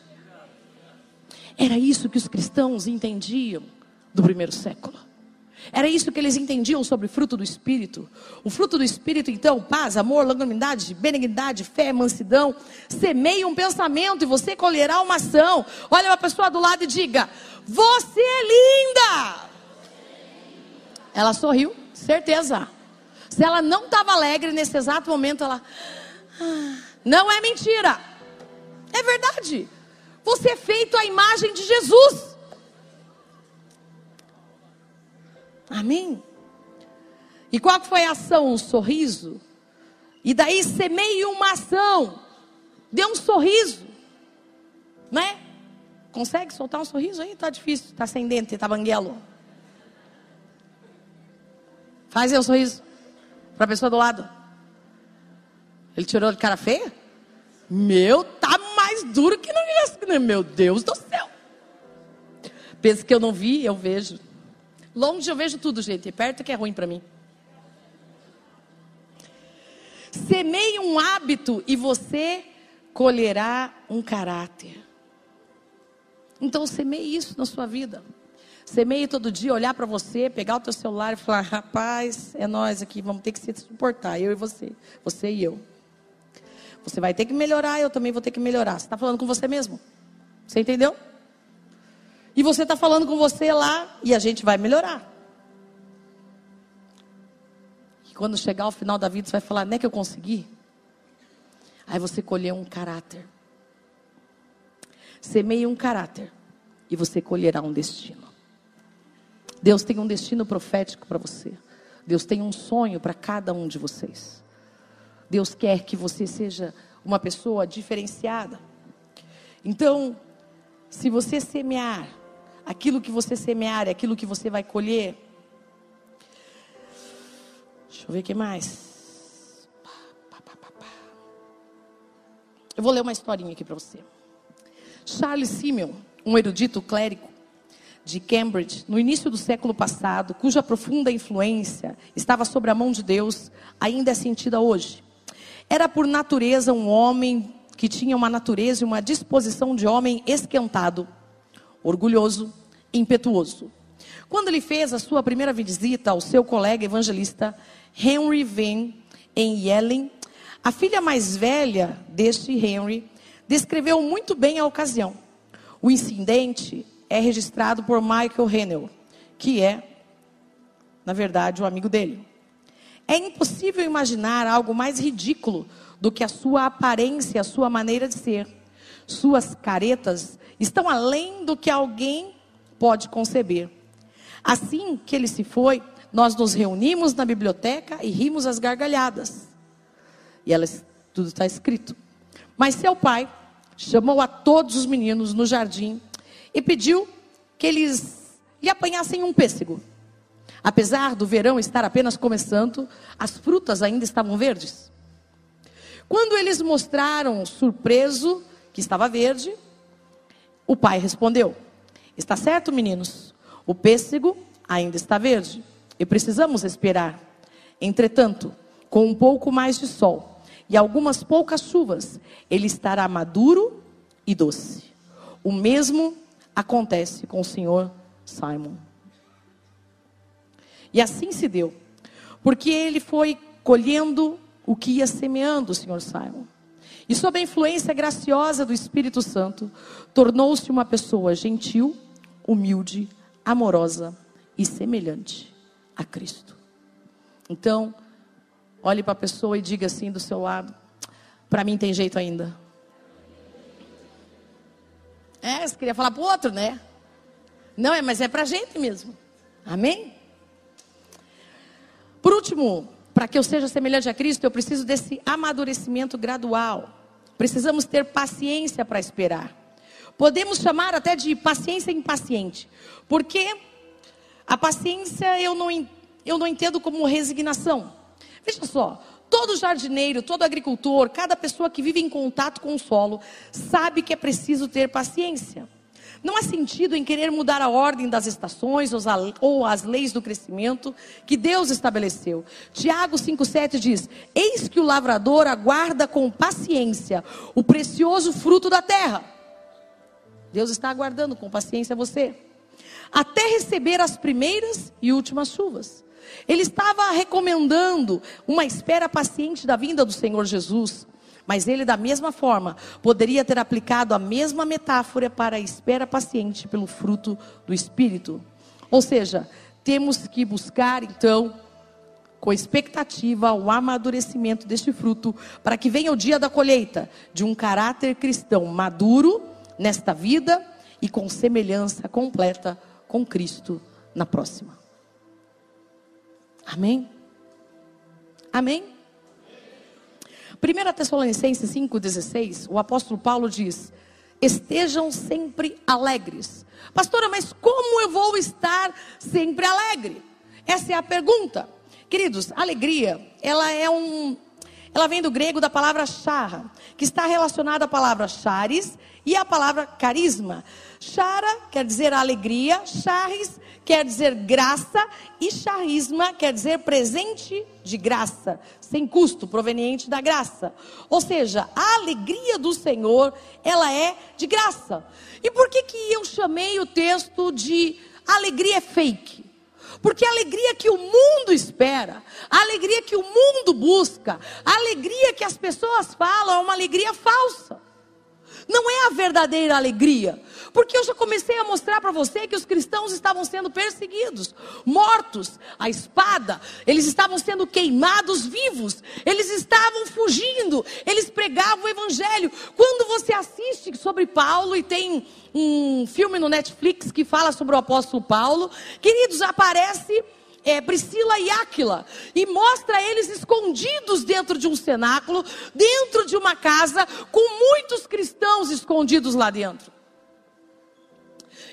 Era isso que os cristãos entendiam do primeiro século. Era isso que eles entendiam sobre o fruto do Espírito. O fruto do Espírito, então, paz, amor, longanimidade, benignidade, fé, mansidão. Semeie um pensamento e você colherá uma ação. Olha uma pessoa do lado e diga: Você é linda! Ela sorriu, certeza. Se ela não estava alegre nesse exato momento, ela. Ah, não é mentira. É verdade. Você é feito à imagem de Jesus. Amém? E qual foi a ação? Um sorriso. E daí semeie uma ação. Dê um sorriso. Né? Consegue soltar um sorriso aí? Tá difícil, tá sem dente, tá banguelo. Faz aí um sorriso para a pessoa do lado. Ele tirou de cara feia? Meu, tá mais duro que não Meu Deus do céu. Pensa que eu não vi, eu vejo. Longe eu vejo tudo, gente. Perto que é ruim para mim. Semeie um hábito e você colherá um caráter. Então semeie isso na sua vida. Semeie todo dia, olhar para você, pegar o teu celular e falar: rapaz, é nós aqui, vamos ter que se suportar, eu e você, você e eu. Você vai ter que melhorar, eu também vou ter que melhorar. Você está falando com você mesmo? Você entendeu? E você está falando com você lá e a gente vai melhorar. E quando chegar ao final da vida, você vai falar, não é que eu consegui? Aí você colheu um caráter. Semeie um caráter e você colherá um destino. Deus tem um destino profético para você. Deus tem um sonho para cada um de vocês. Deus quer que você seja uma pessoa diferenciada. Então, se você semear aquilo que você semear é aquilo que você vai colher. Deixa eu ver o que mais. Eu vou ler uma historinha aqui para você. Charles Simeon, um erudito clérigo de Cambridge, no início do século passado, cuja profunda influência estava sobre a mão de Deus, ainda é sentida hoje. Era por natureza um homem que tinha uma natureza e uma disposição de homem esquentado, orgulhoso, impetuoso. Quando ele fez a sua primeira visita ao seu colega evangelista Henry Venn em Yellen, a filha mais velha deste Henry descreveu muito bem a ocasião. O incidente é registrado por Michael Hennell, que é, na verdade, o amigo dele. É impossível imaginar algo mais ridículo do que a sua aparência, a sua maneira de ser. Suas caretas estão além do que alguém pode conceber. Assim que ele se foi, nós nos reunimos na biblioteca e rimos as gargalhadas. E elas, tudo está escrito. Mas seu pai chamou a todos os meninos no jardim e pediu que eles lhe apanhassem um pêssego. Apesar do verão estar apenas começando, as frutas ainda estavam verdes. Quando eles mostraram surpreso que estava verde, o pai respondeu: Está certo, meninos? O pêssego ainda está verde e precisamos esperar. Entretanto, com um pouco mais de sol e algumas poucas chuvas, ele estará maduro e doce. O mesmo acontece com o senhor Simon. E assim se deu, porque ele foi colhendo o que ia semeando, o Senhor Simon. E sob a influência graciosa do Espírito Santo, tornou-se uma pessoa gentil, humilde, amorosa e semelhante a Cristo. Então, olhe para a pessoa e diga assim do seu lado: para mim tem jeito ainda. É, você queria falar para o outro, né? Não, é, mas é para a gente mesmo. Amém? Por último, para que eu seja semelhante a Cristo, eu preciso desse amadurecimento gradual. Precisamos ter paciência para esperar. Podemos chamar até de paciência impaciente, porque a paciência eu não, eu não entendo como resignação. Veja só, Todo jardineiro, todo agricultor, cada pessoa que vive em contato com o solo, sabe que é preciso ter paciência. Não há sentido em querer mudar a ordem das estações ou as leis do crescimento que Deus estabeleceu. Tiago 5,7 diz: Eis que o lavrador aguarda com paciência o precioso fruto da terra. Deus está aguardando com paciência você, até receber as primeiras e últimas chuvas. Ele estava recomendando uma espera paciente da vinda do Senhor Jesus. Mas ele, da mesma forma, poderia ter aplicado a mesma metáfora para a espera paciente pelo fruto do Espírito. Ou seja, temos que buscar, então, com expectativa, o amadurecimento deste fruto, para que venha o dia da colheita de um caráter cristão maduro nesta vida e com semelhança completa com Cristo na próxima. Amém? Amém? 1 Tessalonicenses 5,16, o apóstolo Paulo diz: Estejam sempre alegres. Pastora, mas como eu vou estar sempre alegre? Essa é a pergunta. Queridos, alegria, ela é um. Ela vem do grego da palavra charra, que está relacionada à palavra charis e à palavra carisma. Chara quer dizer alegria, charis quer dizer graça e charisma quer dizer presente de graça, sem custo, proveniente da graça. Ou seja, a alegria do Senhor, ela é de graça. E por que que eu chamei o texto de alegria é fake? Porque a alegria que o mundo espera, a alegria que o mundo busca, a alegria que as pessoas falam é uma alegria falsa. Não é a verdadeira alegria. Porque eu já comecei a mostrar para você que os cristãos estavam sendo perseguidos, mortos, a espada, eles estavam sendo queimados vivos, eles estavam fugindo, eles pregavam o evangelho. Quando você assiste sobre Paulo e tem um filme no Netflix que fala sobre o apóstolo Paulo, queridos, aparece é, Priscila e Áquila e mostra eles escondidos dentro de um cenáculo, dentro de uma casa, com muitos cristãos escondidos lá dentro.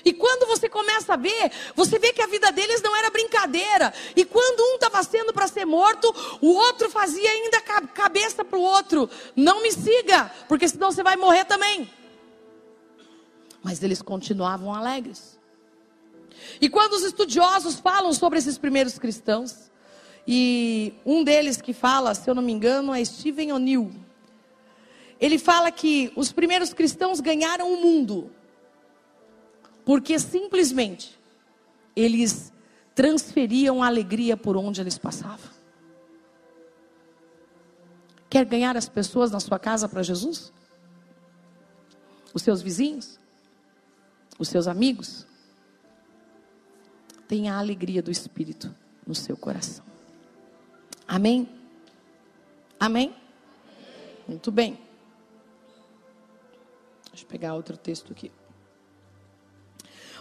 E quando você começa a ver, você vê que a vida deles não era brincadeira. E quando um estava sendo para ser morto, o outro fazia ainda cabeça para o outro: não me siga, porque senão você vai morrer também. Mas eles continuavam alegres. E quando os estudiosos falam sobre esses primeiros cristãos, e um deles que fala, se eu não me engano, é Stephen O'Neill. Ele fala que os primeiros cristãos ganharam o mundo, porque simplesmente eles transferiam a alegria por onde eles passavam. Quer ganhar as pessoas na sua casa para Jesus? Os seus vizinhos? Os seus amigos? Tenha a alegria do Espírito no seu coração. Amém? Amém? Muito bem. Deixa eu pegar outro texto aqui.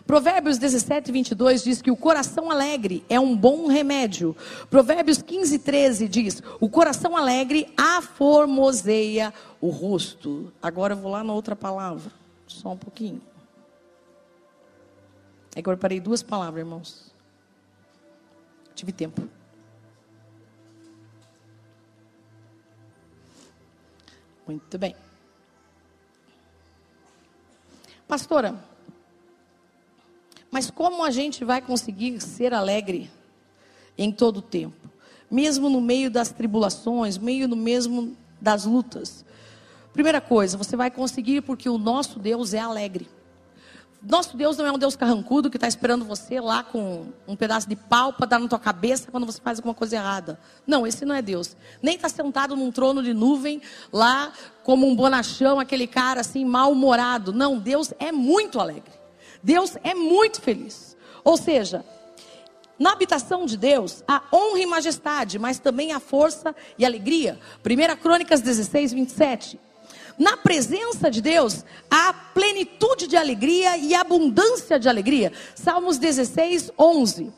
Provérbios 17, 22 diz que o coração alegre é um bom remédio. Provérbios 15, 13 diz: o coração alegre aformoseia o rosto. Agora eu vou lá na outra palavra, só um pouquinho. É que eu preparei duas palavras, irmãos. Tive tempo. Muito bem. Pastora, mas como a gente vai conseguir ser alegre em todo o tempo? Mesmo no meio das tribulações, meio no mesmo das lutas. Primeira coisa, você vai conseguir porque o nosso Deus é alegre. Nosso Deus não é um Deus carrancudo que está esperando você lá com um pedaço de pau para dar na tua cabeça quando você faz alguma coisa errada. Não, esse não é Deus. Nem está sentado num trono de nuvem lá como um bonachão, aquele cara assim mal-humorado. Não, Deus é muito alegre. Deus é muito feliz. Ou seja, na habitação de Deus há honra e majestade, mas também há força e alegria. 1 Crônicas 16, 27. Na presença de Deus há plenitude de alegria e abundância de alegria. Salmos 16, 11.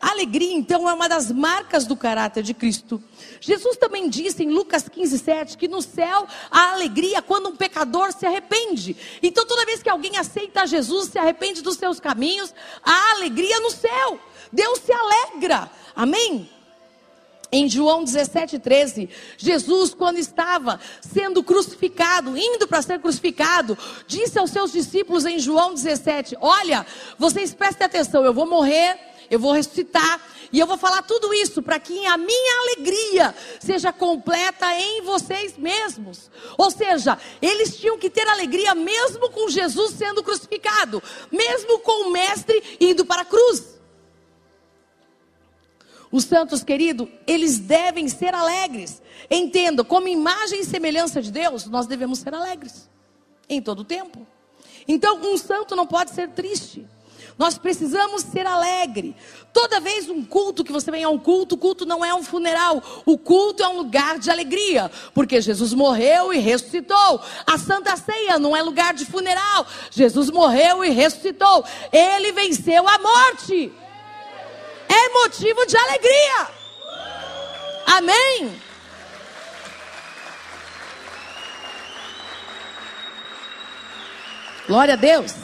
Alegria, então, é uma das marcas do caráter de Cristo. Jesus também disse em Lucas 15, 7 que no céu há alegria quando um pecador se arrepende. Então, toda vez que alguém aceita Jesus, se arrepende dos seus caminhos, há alegria no céu. Deus se alegra. Amém? Em João 17, 13, Jesus, quando estava sendo crucificado, indo para ser crucificado, disse aos seus discípulos em João 17: Olha, vocês prestem atenção, eu vou morrer, eu vou ressuscitar, e eu vou falar tudo isso para que a minha alegria seja completa em vocês mesmos. Ou seja, eles tinham que ter alegria mesmo com Jesus sendo crucificado, mesmo com o Mestre indo para a cruz. Os santos, querido, eles devem ser alegres. Entenda, como imagem e semelhança de Deus, nós devemos ser alegres em todo o tempo. Então, um santo não pode ser triste. Nós precisamos ser alegre. Toda vez um culto que você vem a um culto, o culto não é um funeral. O culto é um lugar de alegria, porque Jesus morreu e ressuscitou. A Santa Ceia não é lugar de funeral. Jesus morreu e ressuscitou. Ele venceu a morte é motivo de alegria. Amém? Glória a Deus.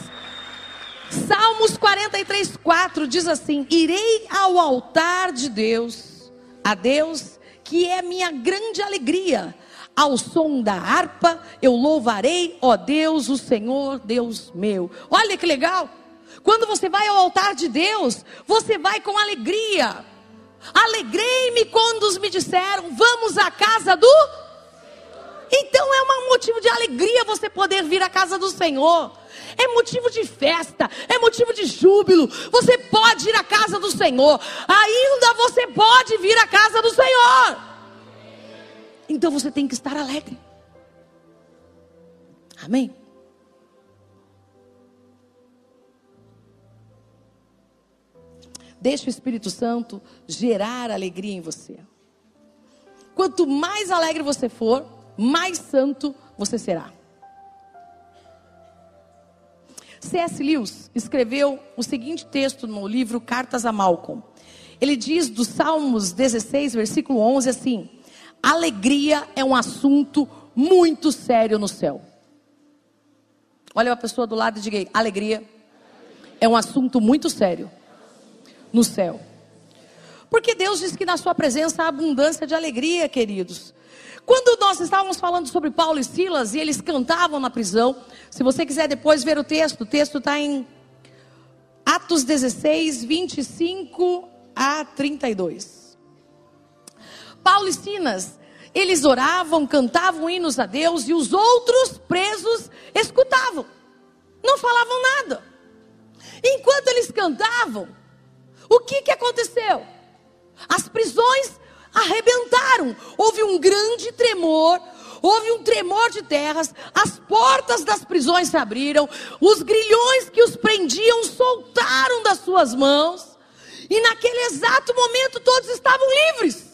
Salmos 43, 4 diz assim: Irei ao altar de Deus, a Deus, que é minha grande alegria. Ao som da harpa eu louvarei, ó Deus, o Senhor, Deus meu. Olha que legal. Quando você vai ao altar de Deus, você vai com alegria. Alegrei-me quando me disseram: Vamos à casa do. Então é um motivo de alegria você poder vir à casa do Senhor. É motivo de festa, é motivo de júbilo. Você pode ir à casa do Senhor. Ainda você pode vir à casa do Senhor. Então você tem que estar alegre. Amém? Deixe o Espírito Santo gerar alegria em você. Quanto mais alegre você for, mais santo você será. C.S. Lewis escreveu o seguinte texto no livro Cartas a Malcolm. Ele diz dos Salmos 16, versículo 11 assim: Alegria é um assunto muito sério no céu. Olha a pessoa do lado e diga alegria é um assunto muito sério no céu. Porque Deus diz que na sua presença há abundância de alegria, queridos. Quando nós estávamos falando sobre Paulo e Silas e eles cantavam na prisão, se você quiser depois ver o texto, o texto está em Atos 16, 25 a 32. Paulo e Silas, eles oravam, cantavam hinos a Deus e os outros presos escutavam, não falavam nada. Enquanto eles cantavam, o que, que aconteceu? As prisões arrebentaram. Houve um grande tremor. Houve um tremor de terras, as portas das prisões se abriram, os grilhões que os prendiam soltaram das suas mãos, e naquele exato momento todos estavam livres.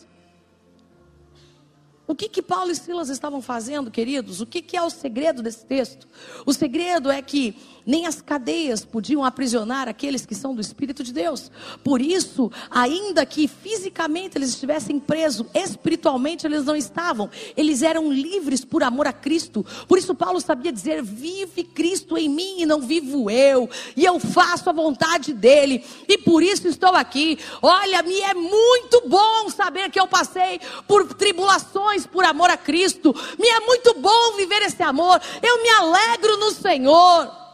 O que que Paulo e Silas estavam fazendo, queridos? O que que é o segredo desse texto? O segredo é que nem as cadeias podiam aprisionar aqueles que são do Espírito de Deus. Por isso, ainda que fisicamente eles estivessem presos, espiritualmente eles não estavam. Eles eram livres por amor a Cristo. Por isso, Paulo sabia dizer: Vive Cristo em mim e não vivo eu, e eu faço a vontade dele, e por isso estou aqui. Olha, me é muito bom saber que eu passei por tribulações por amor a Cristo. Me é muito bom viver esse amor. Eu me alegro no Senhor.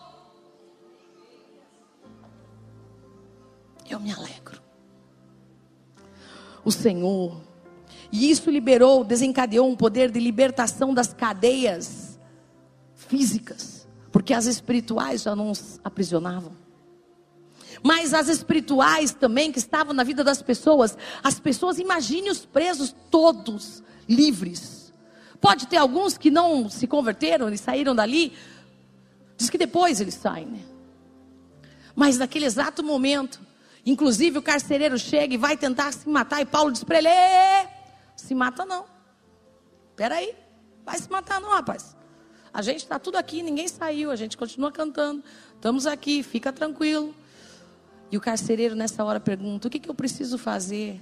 eu me alegro. O Senhor, e isso liberou, desencadeou um poder de libertação das cadeias físicas, porque as espirituais já não os aprisionavam. Mas as espirituais também que estavam na vida das pessoas, as pessoas, imagine os presos todos livres. Pode ter alguns que não se converteram e saíram dali, diz que depois eles saem, né? Mas naquele exato momento, Inclusive o carcereiro chega e vai tentar se matar. E Paulo diz para ele: se mata não. Espera aí, vai se matar não, rapaz. A gente está tudo aqui, ninguém saiu, a gente continua cantando. Estamos aqui, fica tranquilo. E o carcereiro nessa hora pergunta: o que, que eu preciso fazer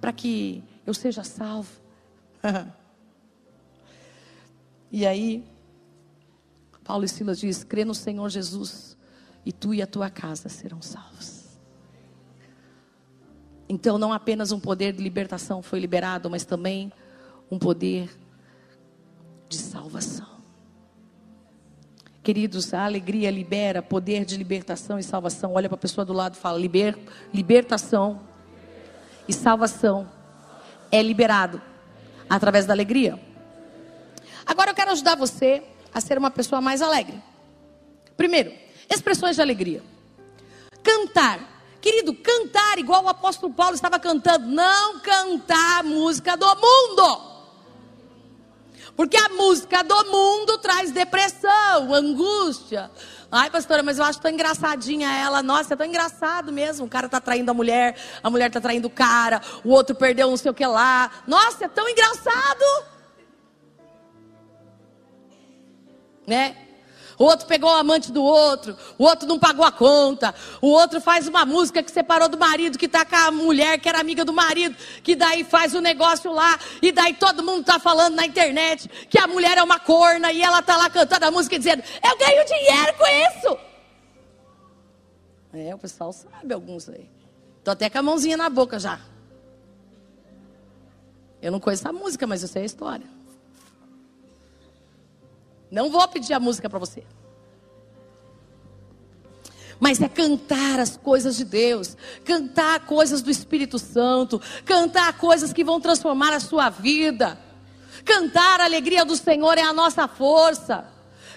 para que eu seja salvo? e aí, Paulo e Silas diz: crê no Senhor Jesus, e tu e a tua casa serão salvos. Então, não apenas um poder de libertação foi liberado, mas também um poder de salvação. Queridos, a alegria libera poder de libertação e salvação. Olha para a pessoa do lado e fala: liber, libertação e salvação é liberado através da alegria. Agora eu quero ajudar você a ser uma pessoa mais alegre. Primeiro, expressões de alegria. Cantar. Querido, cantar igual o apóstolo Paulo estava cantando. Não cantar música do mundo. Porque a música do mundo traz depressão, angústia. Ai, pastora, mas eu acho tão engraçadinha ela. Nossa, é tão engraçado mesmo. O cara tá traindo a mulher, a mulher tá traindo o cara, o outro perdeu não sei o que lá. Nossa, é tão engraçado. Né? O outro pegou o amante do outro, o outro não pagou a conta, o outro faz uma música que separou do marido, que está com a mulher que era amiga do marido, que daí faz o um negócio lá, e daí todo mundo está falando na internet que a mulher é uma corna e ela está lá cantando a música dizendo: Eu ganho dinheiro com isso. É, o pessoal sabe alguns aí. Tô até com a mãozinha na boca já. Eu não conheço a música, mas eu sei a história. Não vou pedir a música para você. Mas é cantar as coisas de Deus, cantar coisas do Espírito Santo, cantar coisas que vão transformar a sua vida. Cantar a alegria do Senhor é a nossa força.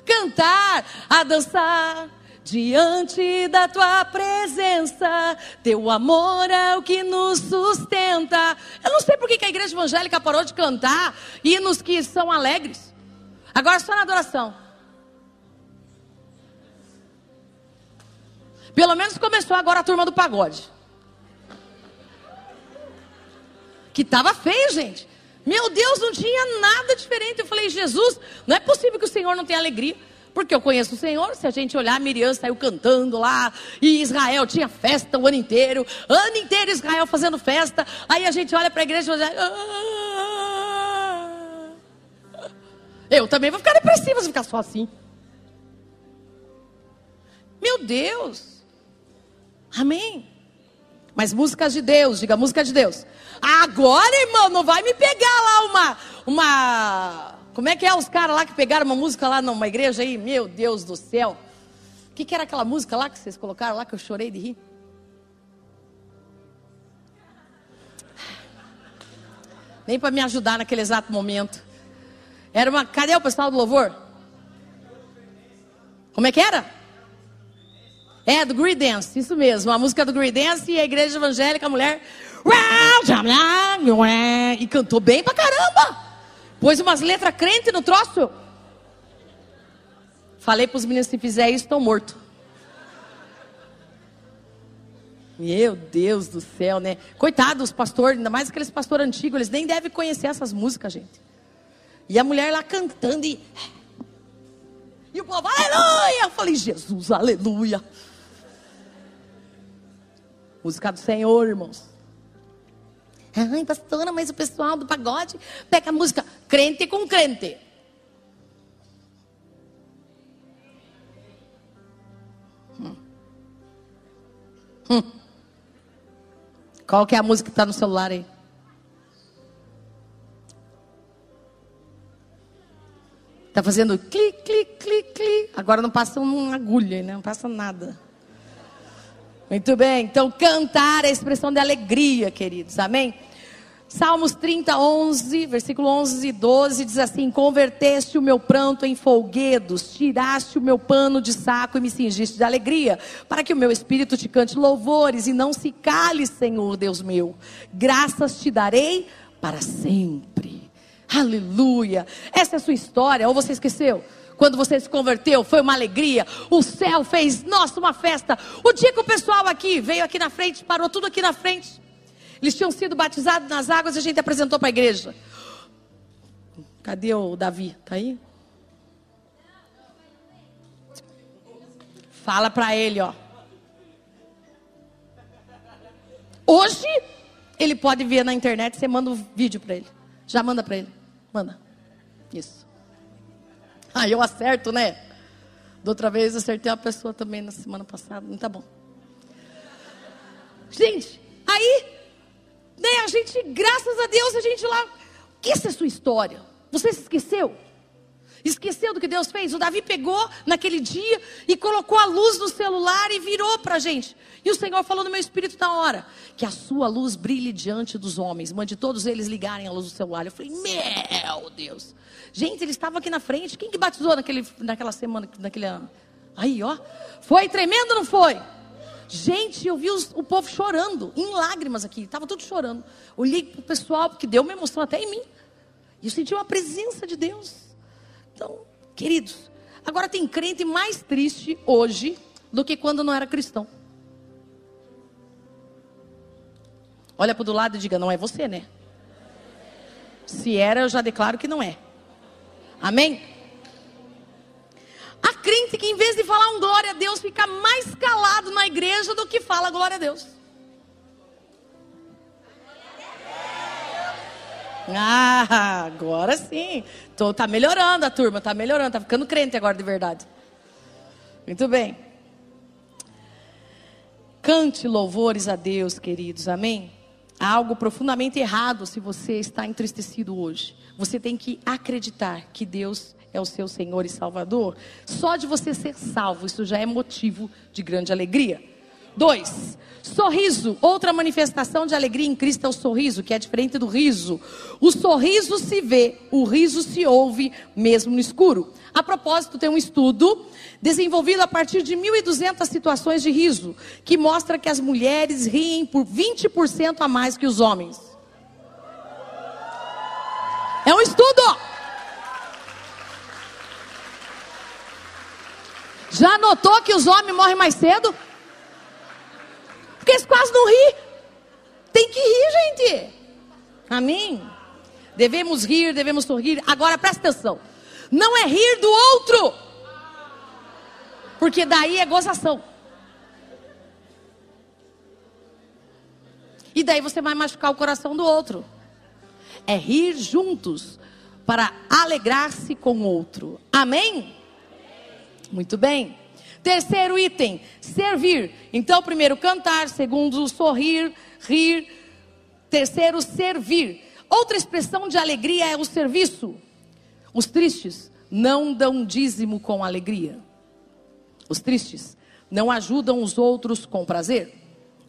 Cantar, a dançar diante da tua presença. Teu amor é o que nos sustenta. Eu não sei por que a igreja evangélica parou de cantar hinos que são alegres. Agora só na adoração. Pelo menos começou agora a turma do pagode. Que estava feio, gente. Meu Deus, não tinha nada diferente. Eu falei, Jesus, não é possível que o Senhor não tenha alegria. Porque eu conheço o Senhor, se a gente olhar, Miriam saiu cantando lá, e Israel tinha festa o ano inteiro, ano inteiro Israel fazendo festa. Aí a gente olha para a igreja e fala, ah, eu também vou ficar depressiva se ficar só assim. Meu Deus. Amém. Mas músicas de Deus, diga música de Deus. Agora, irmão, não vai me pegar lá uma. uma como é que é os caras lá que pegaram uma música lá numa igreja aí? Meu Deus do céu. O que, que era aquela música lá que vocês colocaram lá que eu chorei de rir? Nem para me ajudar naquele exato momento. Era uma. Cadê o pessoal do louvor? Como é que era? É, do Green Dance, isso mesmo. A música do Green Dance e a igreja evangélica, a mulher. E cantou bem pra caramba. Pôs umas letras crente no troço. Falei para os meninos: se fizer isso, estão mortos. Meu Deus do céu, né? Coitado dos pastores, ainda mais aqueles pastores antigos, eles nem devem conhecer essas músicas, gente. E a mulher lá cantando e. E o povo, aleluia! Eu falei, Jesus, aleluia! Música do Senhor, irmãos. Ai, pastora, mas o pessoal do pagode pega a música crente com crente. Hum. Hum. Qual que é a música que está no celular aí? Está fazendo clique, clique, clique, clique. Agora não passa uma agulha, né? não passa nada. Muito bem, então cantar é a expressão de alegria, queridos, amém? Salmos 30, 11, versículo 11 e 12 diz assim: Converteste o meu pranto em folguedos, tiraste o meu pano de saco e me cingiste de alegria, para que o meu espírito te cante louvores e não se cale, Senhor Deus meu. Graças te darei para sempre. Aleluia. Essa é a sua história, ou você esqueceu? Quando você se converteu, foi uma alegria. O céu fez, nossa, uma festa. O dia que o pessoal aqui veio aqui na frente, parou tudo aqui na frente. Eles tinham sido batizados nas águas e a gente apresentou para a igreja. Cadê o Davi? Tá aí? Fala para ele, ó. Hoje ele pode ver na internet, você manda um vídeo para ele. Já manda para ele. Manda. Isso. Aí eu acerto, né? Da outra vez acertei uma pessoa também na semana passada. Não tá bom. Gente, aí né, a gente, graças a Deus, a gente lá. Que essa é a sua história? Você se esqueceu? Esqueceu do que Deus fez? O Davi pegou naquele dia e colocou a luz no celular e virou para a gente. E o Senhor falou no meu espírito na hora: que a sua luz brilhe diante dos homens, mande todos eles ligarem a luz do celular. Eu falei: meu Deus. Gente, ele estava aqui na frente. Quem que batizou naquele, naquela semana, naquele ano? Aí, ó. Foi tremendo não foi? Gente, eu vi os, o povo chorando, em lágrimas aqui. Estava tudo chorando. Olhei para o pessoal, porque deu uma emoção até em mim. E eu senti uma presença de Deus. Então, queridos, agora tem crente mais triste hoje do que quando não era cristão. Olha para o do lado e diga: não é você, né? Se era, eu já declaro que não é. Amém? Há crente que, em vez de falar um glória a Deus, fica mais calado na igreja do que fala glória a Deus. Ah, agora sim. Tô, tá melhorando a turma, tá melhorando, tá ficando crente agora de verdade. Muito bem. Cante louvores a Deus, queridos, amém? Há algo profundamente errado se você está entristecido hoje. Você tem que acreditar que Deus é o seu Senhor e Salvador. Só de você ser salvo, isso já é motivo de grande alegria. Dois, sorriso. Outra manifestação de alegria em Cristo é o sorriso, que é diferente do riso. O sorriso se vê, o riso se ouve, mesmo no escuro. A propósito, tem um estudo desenvolvido a partir de 1.200 situações de riso, que mostra que as mulheres riem por 20% a mais que os homens. É um estudo. Já notou que os homens morrem mais cedo? Porque eles quase não ri. Tem que rir, gente. Amém? Devemos rir, devemos sorrir. Agora presta atenção. Não é rir do outro. Porque daí é gozação. E daí você vai machucar o coração do outro. É rir juntos para alegrar-se com o outro. Amém? Muito bem. Terceiro item, servir. Então, primeiro, cantar. Segundo, sorrir, rir. Terceiro, servir. Outra expressão de alegria é o serviço. Os tristes não dão dízimo com alegria. Os tristes não ajudam os outros com prazer.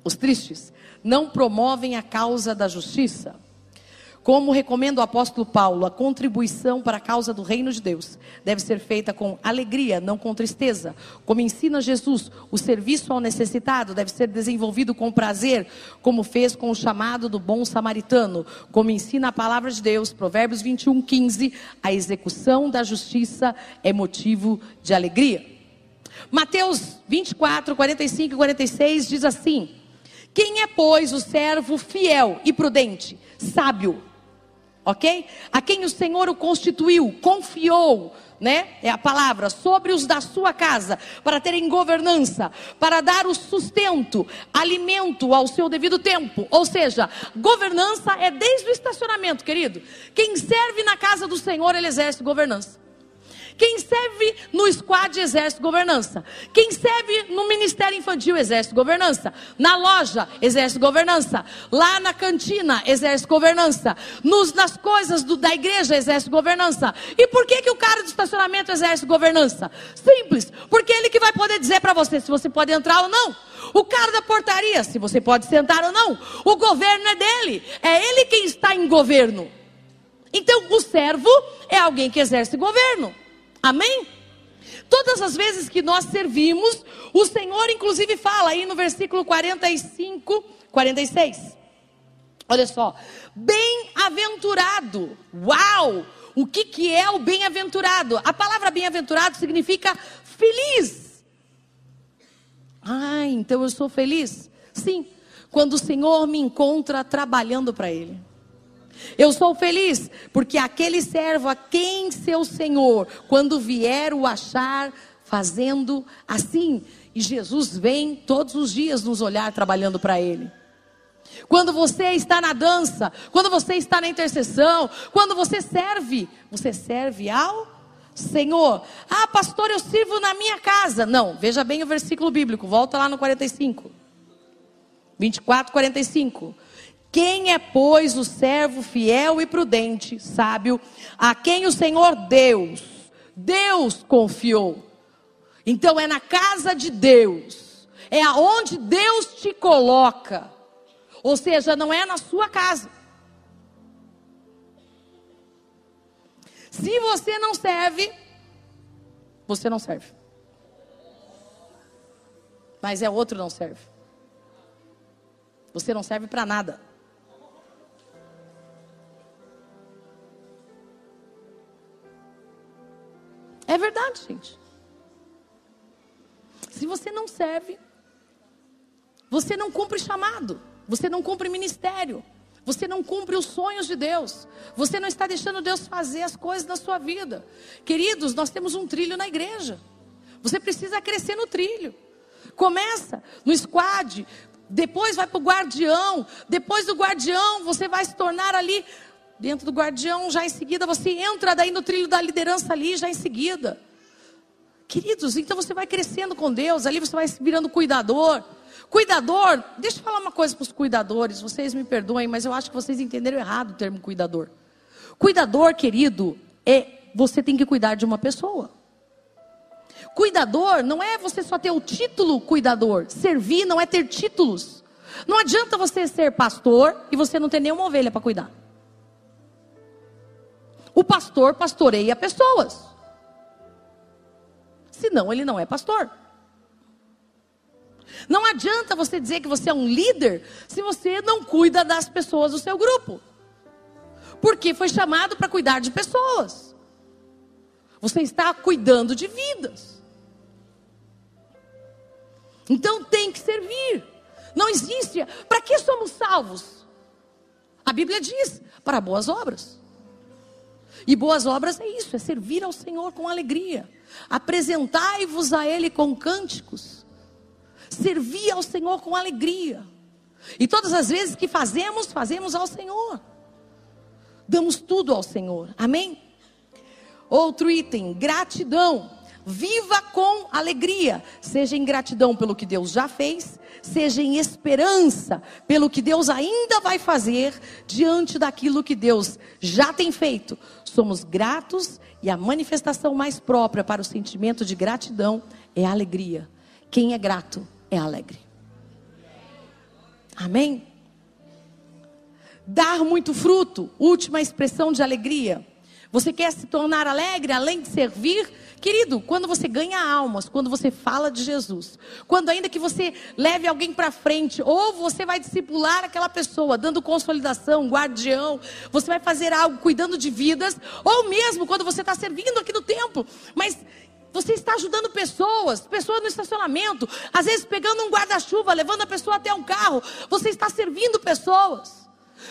Os tristes não promovem a causa da justiça. Como recomenda o apóstolo Paulo, a contribuição para a causa do reino de Deus deve ser feita com alegria, não com tristeza. Como ensina Jesus, o serviço ao necessitado deve ser desenvolvido com prazer, como fez com o chamado do bom samaritano. Como ensina a palavra de Deus, Provérbios 21, 15, a execução da justiça é motivo de alegria. Mateus 24, 45 e 46 diz assim: Quem é, pois, o servo fiel e prudente, sábio? Ok? A quem o Senhor o constituiu, confiou, né? É a palavra, sobre os da sua casa, para terem governança, para dar o sustento, alimento ao seu devido tempo. Ou seja, governança é desde o estacionamento, querido. Quem serve na casa do Senhor, ele exerce governança. Quem serve no squad exerce governança. Quem serve no ministério infantil exerce governança. Na loja exerce governança. Lá na cantina exerce governança. Nos, nas coisas do, da igreja exerce governança. E por que, que o cara do estacionamento exerce governança? Simples. Porque ele que vai poder dizer para você se você pode entrar ou não. O cara da portaria, se você pode sentar ou não. O governo é dele. É ele quem está em governo. Então, o servo é alguém que exerce governo. Amém? Todas as vezes que nós servimos, o Senhor inclusive fala aí no versículo 45, 46. Olha só, bem-aventurado. Uau! O que, que é o bem-aventurado? A palavra bem-aventurado significa feliz. Ah, então eu sou feliz? Sim, quando o Senhor me encontra trabalhando para Ele. Eu sou feliz, porque aquele servo a quem seu senhor, quando vier o achar fazendo assim, e Jesus vem todos os dias nos olhar trabalhando para ele. Quando você está na dança, quando você está na intercessão, quando você serve, você serve ao Senhor. Ah, pastor, eu sirvo na minha casa. Não, veja bem o versículo bíblico, volta lá no 45. 24, 45. Quem é, pois, o servo fiel e prudente, sábio, a quem o Senhor Deus, Deus confiou? Então é na casa de Deus, é aonde Deus te coloca. Ou seja, não é na sua casa. Se você não serve, você não serve. Mas é outro não serve. Você não serve para nada. É verdade, gente. Se você não serve, você não cumpre chamado, você não cumpre ministério, você não cumpre os sonhos de Deus, você não está deixando Deus fazer as coisas na sua vida. Queridos, nós temos um trilho na igreja. Você precisa crescer no trilho. Começa no squad, depois vai para o guardião, depois do guardião você vai se tornar ali dentro do guardião, já em seguida você entra daí no trilho da liderança ali, já em seguida. Queridos, então você vai crescendo com Deus, ali você vai se virando cuidador. Cuidador, deixa eu falar uma coisa para os cuidadores, vocês me perdoem, mas eu acho que vocês entenderam errado o termo cuidador. Cuidador, querido, é você tem que cuidar de uma pessoa. Cuidador não é você só ter o título cuidador. Servir não é ter títulos. Não adianta você ser pastor e você não ter nenhuma ovelha para cuidar. O pastor pastoreia pessoas. Senão ele não é pastor. Não adianta você dizer que você é um líder se você não cuida das pessoas do seu grupo. Porque foi chamado para cuidar de pessoas. Você está cuidando de vidas. Então tem que servir. Não existe. Para que somos salvos? A Bíblia diz: para boas obras. E boas obras é isso, é servir ao Senhor com alegria. Apresentai-vos a Ele com cânticos. Servir ao Senhor com alegria. E todas as vezes que fazemos, fazemos ao Senhor. Damos tudo ao Senhor. Amém? Outro item, gratidão. Viva com alegria, seja em gratidão pelo que Deus já fez, seja em esperança pelo que Deus ainda vai fazer diante daquilo que Deus já tem feito. Somos gratos e a manifestação mais própria para o sentimento de gratidão é a alegria. Quem é grato é alegre. Amém? Dar muito fruto, última expressão de alegria. Você quer se tornar alegre além de servir? Querido, quando você ganha almas, quando você fala de Jesus, quando ainda que você leve alguém para frente, ou você vai discipular aquela pessoa, dando consolidação, guardião, você vai fazer algo cuidando de vidas, ou mesmo quando você está servindo aqui no templo, mas você está ajudando pessoas, pessoas no estacionamento, às vezes pegando um guarda-chuva, levando a pessoa até um carro, você está servindo pessoas.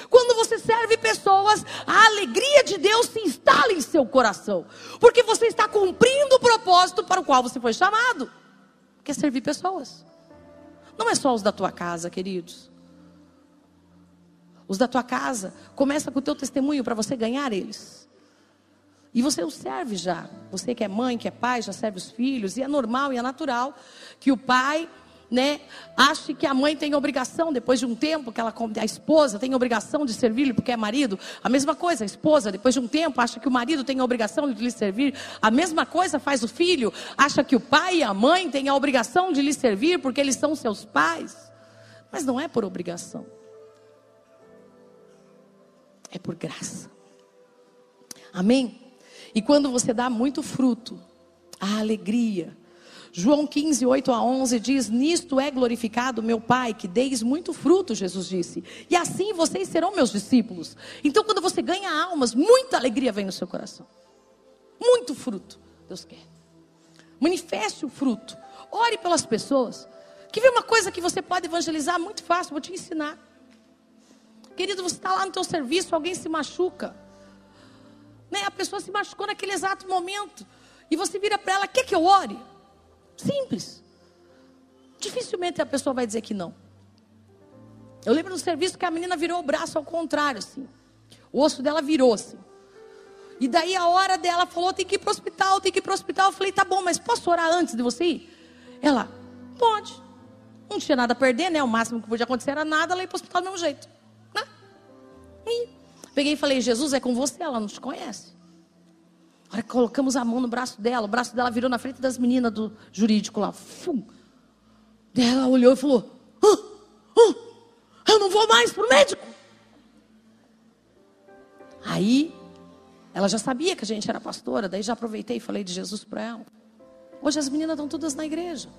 Quando você serve pessoas, a alegria de Deus se instala em seu coração, porque você está cumprindo o propósito para o qual você foi chamado, que é servir pessoas. Não é só os da tua casa, queridos. Os da tua casa, começa com o teu testemunho para você ganhar eles. E você os serve já. Você que é mãe, que é pai, já serve os filhos. E é normal e é natural que o pai né, ache que a mãe tem obrigação, depois de um tempo, que ela, a esposa tem obrigação de servir-lhe porque é marido. A mesma coisa, a esposa, depois de um tempo, acha que o marido tem obrigação de lhe servir. A mesma coisa faz o filho, acha que o pai e a mãe têm a obrigação de lhe servir porque eles são seus pais. Mas não é por obrigação, é por graça. Amém? E quando você dá muito fruto, a alegria, João 15, 8 a 11 diz: Nisto é glorificado meu Pai, que deis muito fruto, Jesus disse. E assim vocês serão meus discípulos. Então, quando você ganha almas, muita alegria vem no seu coração. Muito fruto, Deus quer. Manifeste o fruto. Ore pelas pessoas. Que vê uma coisa que você pode evangelizar muito fácil, vou te ensinar. Querido, você está lá no teu serviço, alguém se machuca. Né? A pessoa se machucou naquele exato momento. E você vira para ela, quer que eu ore? Simples. Dificilmente a pessoa vai dizer que não. Eu lembro no serviço que a menina virou o braço ao contrário, assim. O osso dela virou assim. E daí a hora dela falou: tem que ir para o hospital, tem que ir para o hospital. Eu falei: tá bom, mas posso orar antes de você ir? Ela: pode. Não tinha nada a perder, né? O máximo que podia acontecer era nada, ela ir para o hospital do mesmo jeito. Né? E peguei e falei: Jesus, é com você, ela não te conhece. Olha, colocamos a mão no braço dela, o braço dela virou na frente das meninas do jurídico lá. Fum. Ela olhou e falou: ah, ah, Eu não vou mais para o médico. Aí, ela já sabia que a gente era pastora, daí já aproveitei e falei de Jesus para ela. Hoje as meninas estão todas na igreja.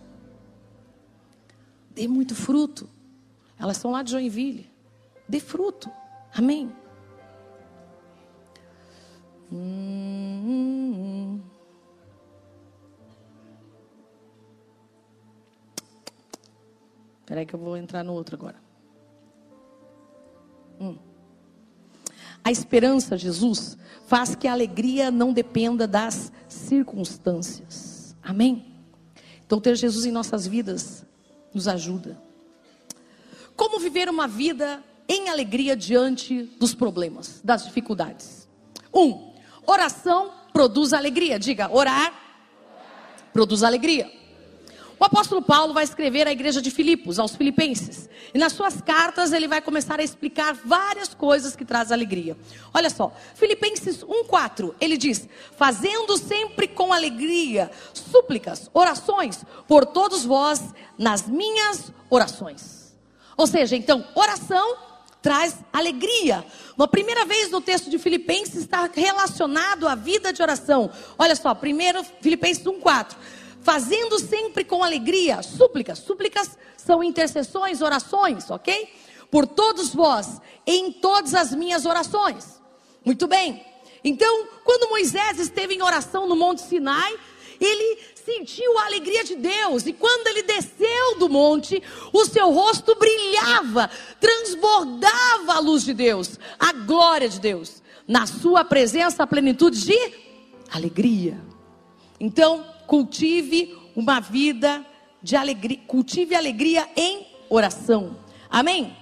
Dê muito fruto. Elas são lá de Joinville. Dê fruto. Amém. Hum, Espera aí que eu vou entrar no outro agora. Hum. A esperança, Jesus, faz que a alegria não dependa das circunstâncias. Amém? Então, ter Jesus em nossas vidas nos ajuda. Como viver uma vida em alegria diante dos problemas, das dificuldades? Um, oração produz alegria. Diga, orar produz alegria. O apóstolo Paulo vai escrever à igreja de Filipos, aos filipenses. E nas suas cartas ele vai começar a explicar várias coisas que trazem alegria. Olha só, Filipenses 1:4, ele diz: "Fazendo sempre com alegria súplicas, orações por todos vós nas minhas orações." Ou seja, então, oração traz alegria. Uma primeira vez no texto de Filipenses está relacionado à vida de oração. Olha só, primeiro Filipenses 1:4 fazendo sempre com alegria, súplicas. Súplicas são intercessões, orações, ok? Por todos vós, em todas as minhas orações. Muito bem. Então, quando Moisés esteve em oração no Monte Sinai, ele sentiu a alegria de Deus, e quando ele desceu do monte, o seu rosto brilhava, transbordava a luz de Deus, a glória de Deus. Na sua presença, a plenitude de alegria. Então, cultive uma vida de alegria, cultive alegria em oração. Amém?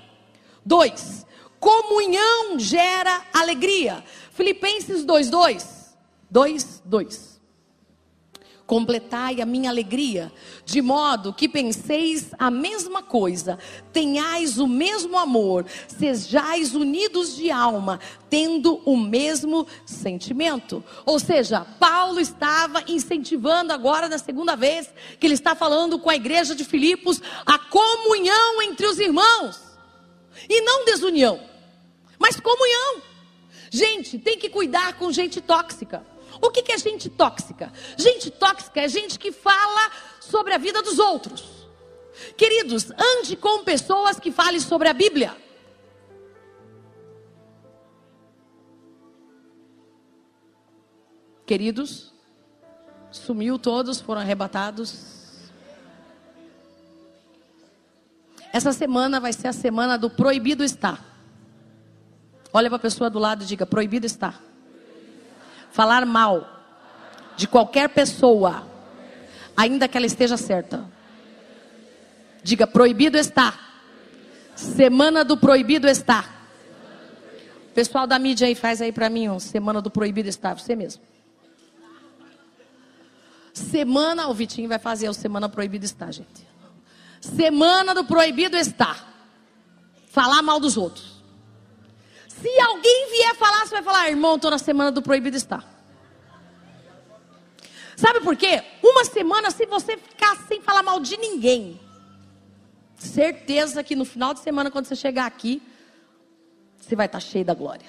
Dois, comunhão gera alegria. Filipenses 2:2. 2, 2 completai a minha alegria, de modo que penseis a mesma coisa, tenhais o mesmo amor, sejais unidos de alma, tendo o mesmo sentimento. Ou seja, Paulo estava incentivando agora na segunda vez que ele está falando com a igreja de Filipos a comunhão entre os irmãos. E não desunião, mas comunhão. Gente, tem que cuidar com gente tóxica. O que, é gente tóxica? Gente tóxica é gente que fala sobre a vida dos outros. Queridos, ande com pessoas que falem sobre a Bíblia. Queridos, sumiu todos, foram arrebatados. Essa semana vai ser a semana do proibido estar. Olha para a pessoa do lado e diga: proibido estar falar mal de qualquer pessoa, ainda que ela esteja certa. Diga: proibido está. Semana do proibido está. Pessoal da mídia aí, faz aí para mim, ó, semana do proibido está, você mesmo. Semana, o Vitinho vai fazer o semana proibido está, gente. Semana do proibido está. Falar mal dos outros. Se alguém vier falar, você vai falar, irmão, estou na semana do proibido estar. Sabe por quê? Uma semana, se você ficar sem falar mal de ninguém, certeza que no final de semana, quando você chegar aqui, você vai estar cheio da glória.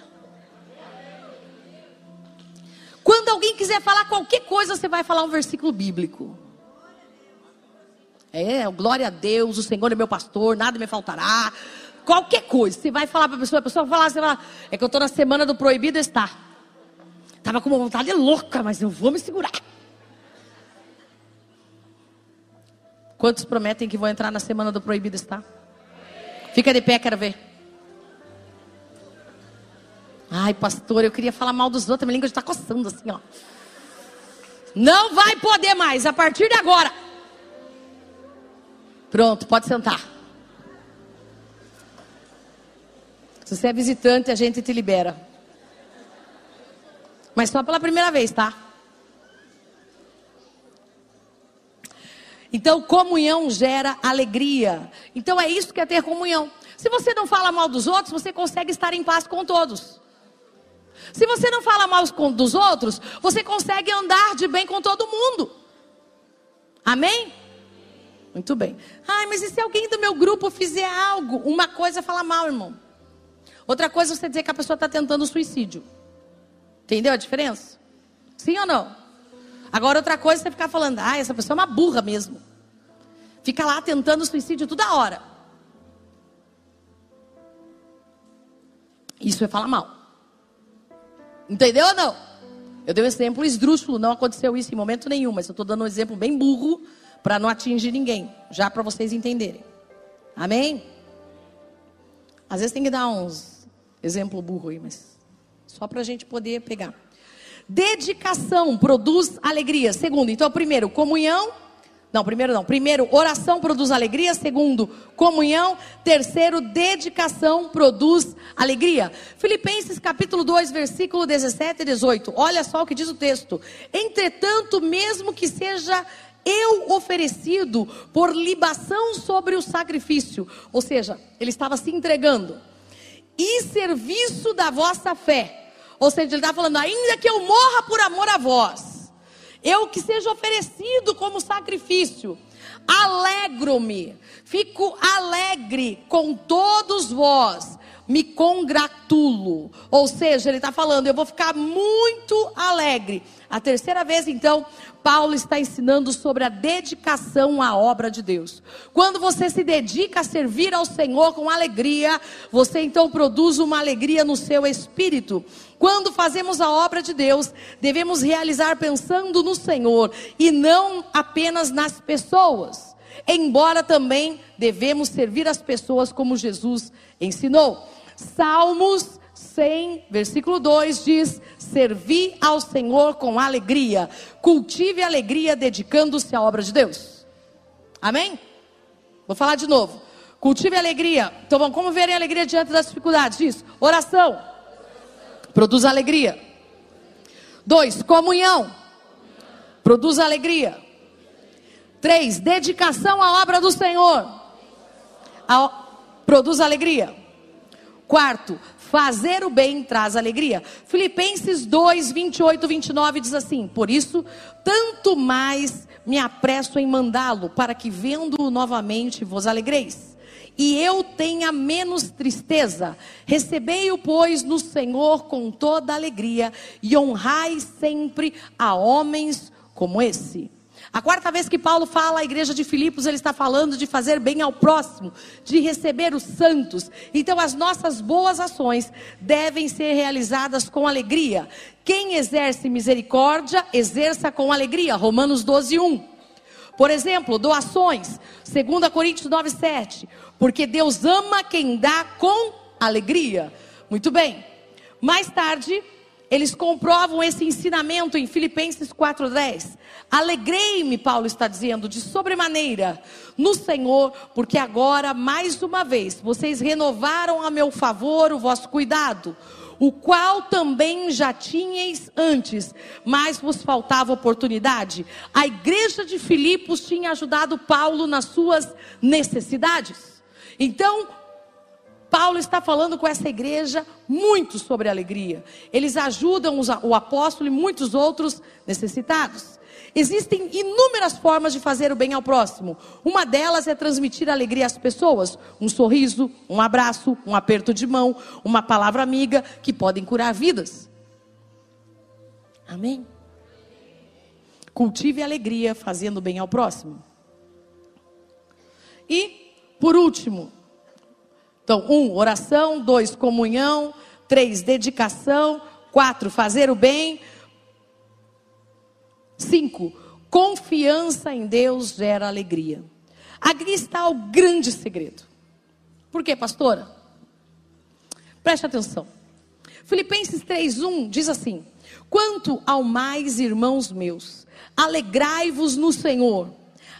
Quando alguém quiser falar qualquer coisa, você vai falar um versículo bíblico. É, glória a Deus, o Senhor é meu pastor, nada me faltará qualquer coisa. Você vai falar para a pessoa, a pessoa vai falar, você vai falar, é que eu estou na semana do proibido estar. Estava com uma vontade louca, mas eu vou me segurar. Quantos prometem que vão entrar na semana do proibido estar? Fica de pé, quero ver. Ai, pastor, eu queria falar mal dos outros, minha língua está coçando assim, ó. Não vai poder mais, a partir de agora. Pronto, pode sentar. Se você é visitante, a gente te libera. Mas só pela primeira vez, tá? Então, comunhão gera alegria. Então, é isso que é ter comunhão. Se você não fala mal dos outros, você consegue estar em paz com todos. Se você não fala mal dos outros, você consegue andar de bem com todo mundo. Amém? Muito bem. Ai, mas e se alguém do meu grupo fizer algo? Uma coisa falar mal, irmão. Outra coisa é você dizer que a pessoa está tentando suicídio. Entendeu a diferença? Sim ou não? Agora, outra coisa é você ficar falando, ah, essa pessoa é uma burra mesmo. Fica lá tentando suicídio toda hora. Isso é falar mal. Entendeu ou não? Eu dei um exemplo esdrúxulo, não aconteceu isso em momento nenhum, mas eu estou dando um exemplo bem burro para não atingir ninguém, já para vocês entenderem. Amém? Às vezes tem que dar uns exemplo burro aí, mas só para a gente poder pegar. Dedicação produz alegria. Segundo, então, primeiro, comunhão. Não, primeiro não. Primeiro, oração produz alegria. Segundo, comunhão. Terceiro, dedicação produz alegria. Filipenses capítulo 2, versículo 17 e 18. Olha só o que diz o texto. Entretanto, mesmo que seja eu oferecido por libação sobre o sacrifício. Ou seja, ele estava se entregando. E serviço da vossa fé. Ou seja, ele está falando, ainda que eu morra por amor a vós, eu que seja oferecido como sacrifício, alegro-me, fico alegre com todos vós, me congratulo. Ou seja, ele está falando, eu vou ficar muito alegre. A terceira vez, então, Paulo está ensinando sobre a dedicação à obra de Deus. Quando você se dedica a servir ao Senhor com alegria, você então produz uma alegria no seu espírito. Quando fazemos a obra de Deus, devemos realizar pensando no Senhor e não apenas nas pessoas. Embora também devemos servir as pessoas como Jesus ensinou. Salmos 100, versículo 2 diz: Servi ao Senhor com alegria, cultive alegria dedicando-se à obra de Deus. Amém? Vou falar de novo. Cultive alegria. Então vamos, como ver a alegria diante das dificuldades? Oração. Produz alegria. Dois, comunhão. Produz alegria. Três, dedicação à obra do Senhor. A, produz alegria. Quarto, Fazer o bem traz alegria. Filipenses 2, 28, 29 diz assim: Por isso, tanto mais me apresso em mandá-lo, para que vendo-o novamente vos alegreis. E eu tenha menos tristeza. Recebei-o, pois, no Senhor com toda alegria, e honrai sempre a homens como esse. A quarta vez que Paulo fala à igreja de Filipos, ele está falando de fazer bem ao próximo, de receber os santos. Então, as nossas boas ações devem ser realizadas com alegria. Quem exerce misericórdia, exerça com alegria. Romanos 12, 1. Por exemplo, doações, 2 Coríntios 9, 7. Porque Deus ama quem dá com alegria. Muito bem. Mais tarde, eles comprovam esse ensinamento em Filipenses 4:10. Alegrei-me, Paulo está dizendo, de sobremaneira no Senhor, porque agora mais uma vez vocês renovaram a meu favor o vosso cuidado, o qual também já tinhais antes, mas vos faltava oportunidade. A igreja de Filipos tinha ajudado Paulo nas suas necessidades. Então, Paulo está falando com essa igreja muito sobre alegria. Eles ajudam o apóstolo e muitos outros necessitados. Existem inúmeras formas de fazer o bem ao próximo. Uma delas é transmitir alegria às pessoas. Um sorriso, um abraço, um aperto de mão, uma palavra amiga que podem curar vidas. Amém? Cultive alegria fazendo bem ao próximo. E, por último, então, um, oração. Dois, comunhão. Três, dedicação. Quatro, fazer o bem. Cinco, confiança em Deus gera alegria. Aqui está o grande segredo. Por quê, pastora? Preste atenção. Filipenses 3:1 diz assim: Quanto ao mais, irmãos meus, alegrai-vos no Senhor.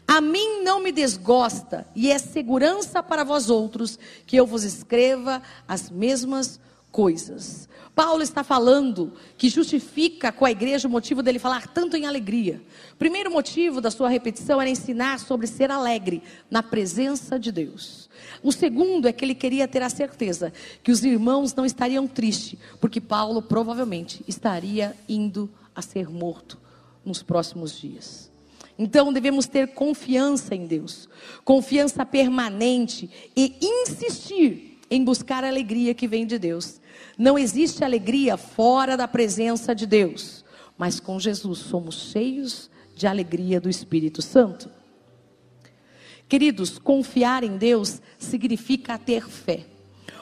A mim não me desgosta, e é segurança para vós outros que eu vos escreva as mesmas coisas. Paulo está falando que justifica com a igreja o motivo dele falar tanto em alegria. Primeiro motivo da sua repetição era ensinar sobre ser alegre na presença de Deus. O segundo é que ele queria ter a certeza que os irmãos não estariam tristes, porque Paulo provavelmente estaria indo a ser morto nos próximos dias. Então devemos ter confiança em Deus, confiança permanente e insistir em buscar a alegria que vem de Deus. Não existe alegria fora da presença de Deus, mas com Jesus somos cheios de alegria do Espírito Santo. Queridos, confiar em Deus significa ter fé.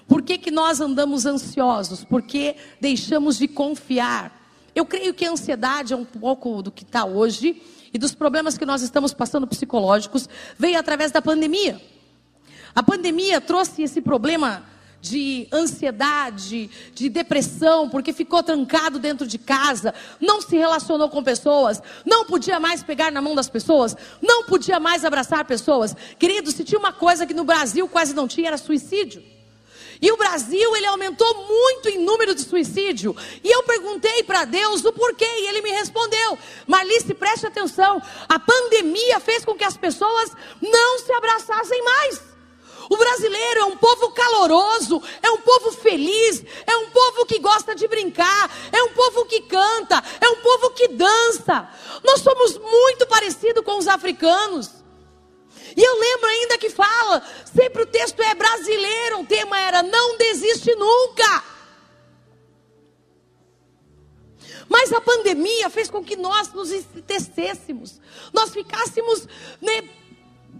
Por que, que nós andamos ansiosos? Porque deixamos de confiar. Eu creio que a ansiedade é um pouco do que está hoje e dos problemas que nós estamos passando psicológicos veio através da pandemia. A pandemia trouxe esse problema de ansiedade, de depressão, porque ficou trancado dentro de casa, não se relacionou com pessoas, não podia mais pegar na mão das pessoas, não podia mais abraçar pessoas. Querido, se tinha uma coisa que no Brasil quase não tinha, era suicídio. E o Brasil, ele aumentou muito em número de suicídio. E eu perguntei para Deus o porquê, e ele me respondeu: Marlice, preste atenção, a pandemia fez com que as pessoas não se abraçassem mais. O brasileiro é um povo caloroso, é um povo feliz, é um povo que gosta de brincar, é um povo que canta, é um povo que dança. Nós somos muito parecidos com os africanos. E eu lembro ainda que fala, sempre o texto é brasileiro, o tema não desiste nunca. Mas a pandemia fez com que nós nos entristecêssemos, nós ficássemos né,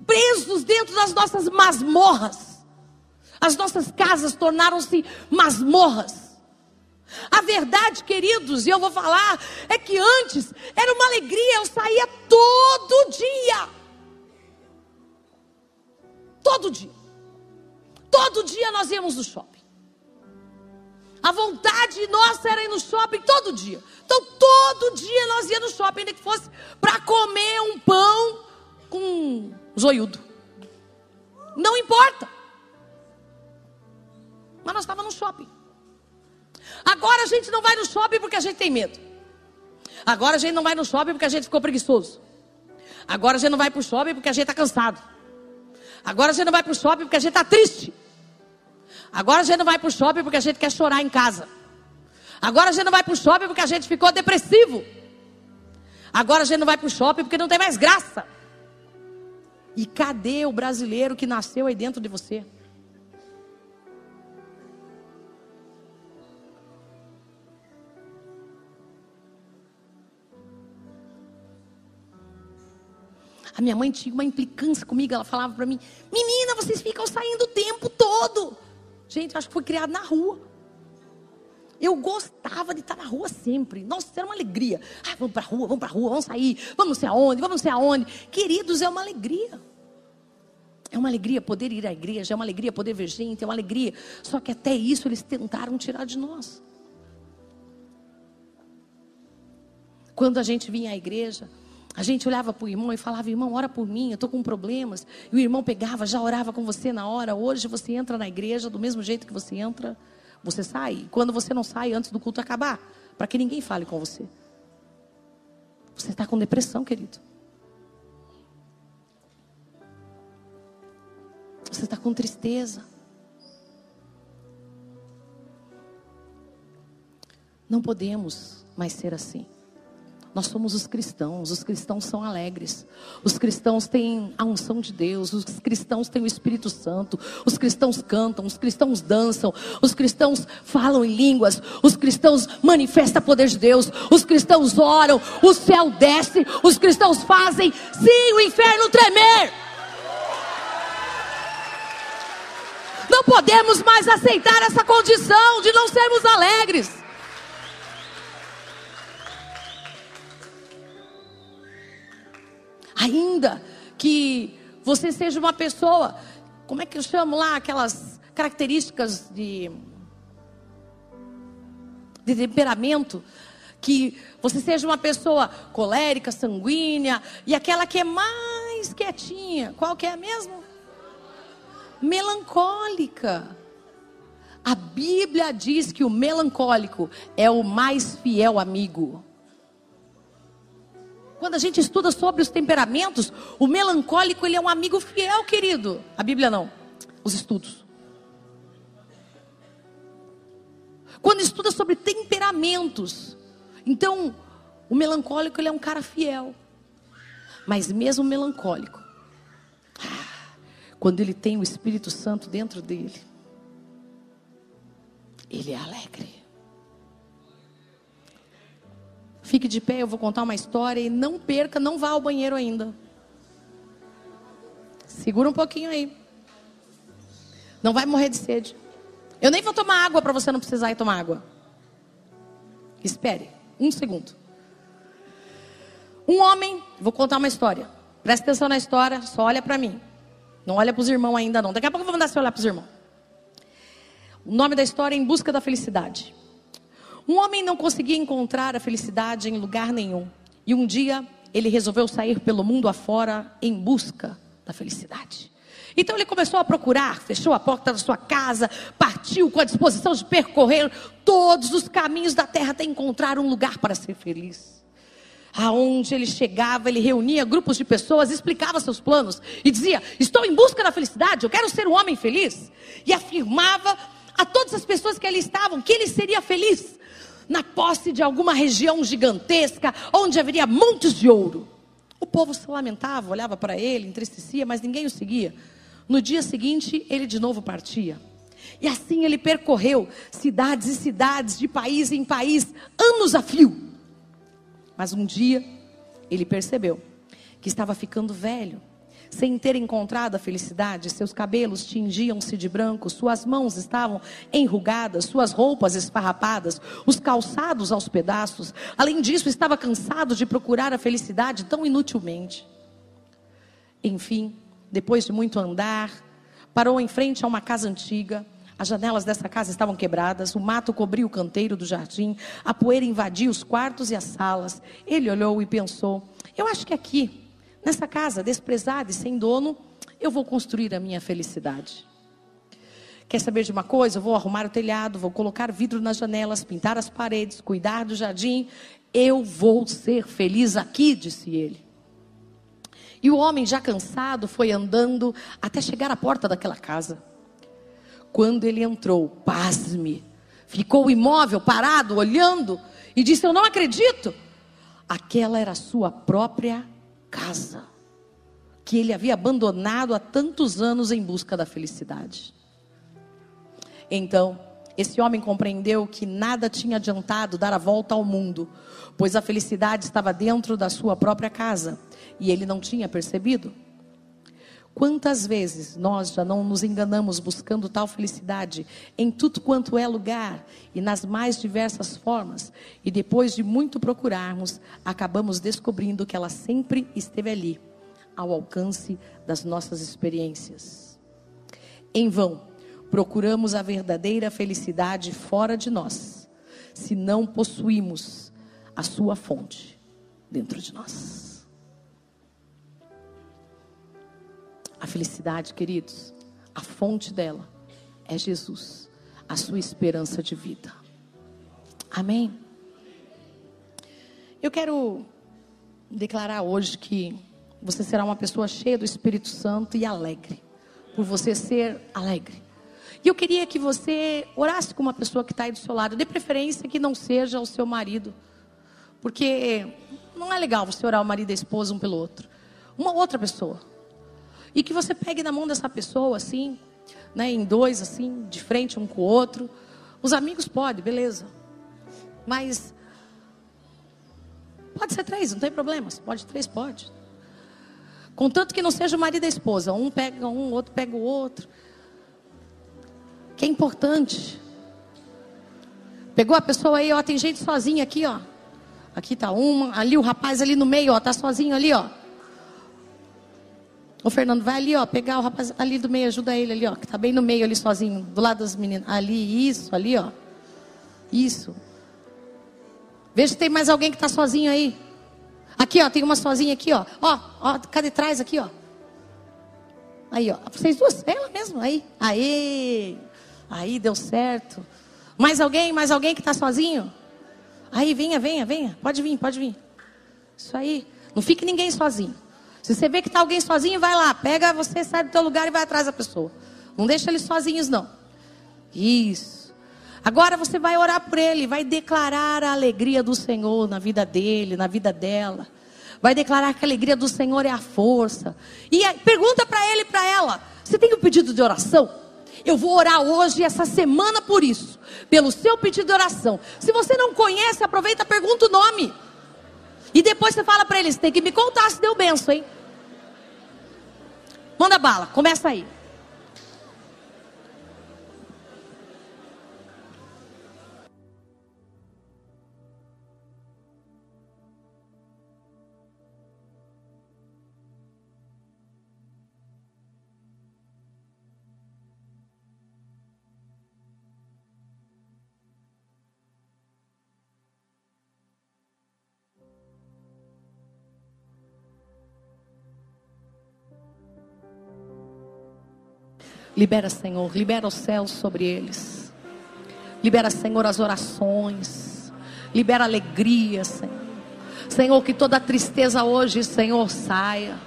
presos dentro das nossas masmorras. As nossas casas tornaram-se masmorras. A verdade, queridos, e eu vou falar, é que antes era uma alegria, eu saía todo dia. Todo dia. Todo dia nós íamos no shopping. A vontade nossa era ir no shopping todo dia. Então, todo dia nós íamos no shopping, ainda que fosse para comer um pão com zoiudo. Não importa. Mas nós estávamos no shopping. Agora a gente não vai no shopping porque a gente tem medo. Agora a gente não vai no shopping porque a gente ficou preguiçoso. Agora a gente não vai para o shopping porque a gente está cansado. Agora a gente não vai para o shopping porque a gente está triste. Agora a gente não vai para o shopping porque a gente quer chorar em casa. Agora a gente não vai para o shopping porque a gente ficou depressivo. Agora a gente não vai para o shopping porque não tem mais graça. E cadê o brasileiro que nasceu aí dentro de você? A minha mãe tinha uma implicância comigo, ela falava para mim: Menina, vocês ficam saindo o tempo todo. Gente, acho que foi criado na rua. Eu gostava de estar na rua sempre. Nossa, era uma alegria. Ah, vamos para a rua, vamos para a rua, vamos sair, vamos não sei aonde, vamos não sei aonde. Queridos, é uma alegria. É uma alegria poder ir à igreja, é uma alegria poder ver gente, é uma alegria. Só que até isso eles tentaram tirar de nós. Quando a gente vinha à igreja, a gente olhava para o irmão e falava, irmão, ora por mim, eu estou com problemas. E o irmão pegava, já orava com você na hora. Hoje você entra na igreja do mesmo jeito que você entra você sai. Quando você não sai antes do culto acabar, para que ninguém fale com você. Você está com depressão, querido. Você está com tristeza. Não podemos mais ser assim. Nós somos os cristãos, os cristãos são alegres. Os cristãos têm a unção de Deus, os cristãos têm o Espírito Santo, os cristãos cantam, os cristãos dançam, os cristãos falam em línguas, os cristãos manifestam o poder de Deus, os cristãos oram, o céu desce, os cristãos fazem sim o inferno tremer. Não podemos mais aceitar essa condição de não sermos alegres. Ainda que você seja uma pessoa, como é que eu chamo lá aquelas características de, de temperamento, que você seja uma pessoa colérica, sanguínea, e aquela que é mais quietinha, qual que é mesmo? Melancólica. A Bíblia diz que o melancólico é o mais fiel amigo. Quando a gente estuda sobre os temperamentos, o melancólico ele é um amigo fiel, querido. A Bíblia não, os estudos. Quando estuda sobre temperamentos, então o melancólico ele é um cara fiel. Mas mesmo melancólico, quando ele tem o Espírito Santo dentro dele, ele é alegre. Fique de pé, eu vou contar uma história e não perca, não vá ao banheiro ainda. Segura um pouquinho aí. Não vai morrer de sede. Eu nem vou tomar água para você não precisar ir tomar água. Espere, um segundo. Um homem, vou contar uma história. Presta atenção na história, só olha para mim. Não olha para os irmãos ainda não. Daqui a pouco eu vou mandar você olhar para os irmãos. O nome da história é Em Busca da Felicidade. Um homem não conseguia encontrar a felicidade em lugar nenhum. E um dia ele resolveu sair pelo mundo afora em busca da felicidade. Então ele começou a procurar, fechou a porta da sua casa, partiu com a disposição de percorrer todos os caminhos da terra até encontrar um lugar para ser feliz. Aonde ele chegava, ele reunia grupos de pessoas, explicava seus planos e dizia: Estou em busca da felicidade, eu quero ser um homem feliz. E afirmava a todas as pessoas que ali estavam que ele seria feliz na posse de alguma região gigantesca, onde haveria montes de ouro. O povo se lamentava, olhava para ele, entristecia, mas ninguém o seguia. No dia seguinte, ele de novo partia. E assim ele percorreu cidades e cidades, de país em país, anos a fio. Mas um dia, ele percebeu que estava ficando velho sem ter encontrado a felicidade, seus cabelos tingiam-se de branco, suas mãos estavam enrugadas, suas roupas esfarrapadas, os calçados aos pedaços. Além disso, estava cansado de procurar a felicidade tão inutilmente. Enfim, depois de muito andar, parou em frente a uma casa antiga. As janelas dessa casa estavam quebradas, o mato cobria o canteiro do jardim, a poeira invadia os quartos e as salas. Ele olhou e pensou: Eu acho que aqui Nessa casa desprezada e sem dono, eu vou construir a minha felicidade. Quer saber de uma coisa? Eu vou arrumar o telhado, vou colocar vidro nas janelas, pintar as paredes, cuidar do jardim. Eu vou ser feliz aqui, disse ele. E o homem, já cansado, foi andando até chegar à porta daquela casa. Quando ele entrou, pasme, ficou imóvel, parado, olhando, e disse: Eu não acredito. Aquela era a sua própria casa que ele havia abandonado há tantos anos em busca da felicidade. Então, esse homem compreendeu que nada tinha adiantado dar a volta ao mundo, pois a felicidade estava dentro da sua própria casa e ele não tinha percebido. Quantas vezes nós já não nos enganamos buscando tal felicidade em tudo quanto é lugar e nas mais diversas formas, e depois de muito procurarmos, acabamos descobrindo que ela sempre esteve ali, ao alcance das nossas experiências. Em vão, procuramos a verdadeira felicidade fora de nós, se não possuímos a sua fonte dentro de nós. A felicidade, queridos, a fonte dela é Jesus, a sua esperança de vida. Amém? Eu quero declarar hoje que você será uma pessoa cheia do Espírito Santo e alegre, por você ser alegre. E eu queria que você orasse com uma pessoa que está aí do seu lado, de preferência que não seja o seu marido, porque não é legal você orar o marido e a esposa um pelo outro. Uma outra pessoa. E que você pegue na mão dessa pessoa, assim, né, em dois, assim, de frente um com o outro. Os amigos podem, beleza. Mas pode ser três, não tem problema. Pode três, pode. Contanto que não seja o marido e a esposa. Um pega um, outro pega o outro. Que é importante. Pegou a pessoa aí, ó, tem gente sozinha aqui, ó. Aqui tá uma, ali o rapaz ali no meio, ó, tá sozinho ali, ó. Ô Fernando, vai ali, ó, pegar o rapaz ali do meio, ajuda ele ali, ó, que tá bem no meio ali sozinho, do lado das meninas. Ali, isso, ali, ó. Isso. Veja se tem mais alguém que está sozinho aí. Aqui, ó, tem uma sozinha aqui, ó. Ó, ó, cadê trás aqui, ó. Aí, ó. Vocês duas, ela mesmo, aí. Aí. Aí deu certo. Mais alguém? Mais alguém que está sozinho? Aí, venha, venha, venha. Pode vir, pode vir. Isso aí. Não fique ninguém sozinho. Se você vê que está alguém sozinho, vai lá. Pega você, sai do teu lugar e vai atrás da pessoa. Não deixa eles sozinhos, não. Isso. Agora você vai orar por ele, vai declarar a alegria do Senhor na vida dele, na vida dela. Vai declarar que a alegria do Senhor é a força. E pergunta para ele e para ela: Você tem um pedido de oração? Eu vou orar hoje, essa semana, por isso. Pelo seu pedido de oração. Se você não conhece, aproveita, pergunta o nome. E depois você fala para eles: tem que me contar se deu benção, hein? Manda bala, começa aí. Libera, Senhor, libera os céus sobre eles. Libera, Senhor, as orações. Libera alegria, Senhor. Senhor, que toda tristeza hoje, Senhor, saia.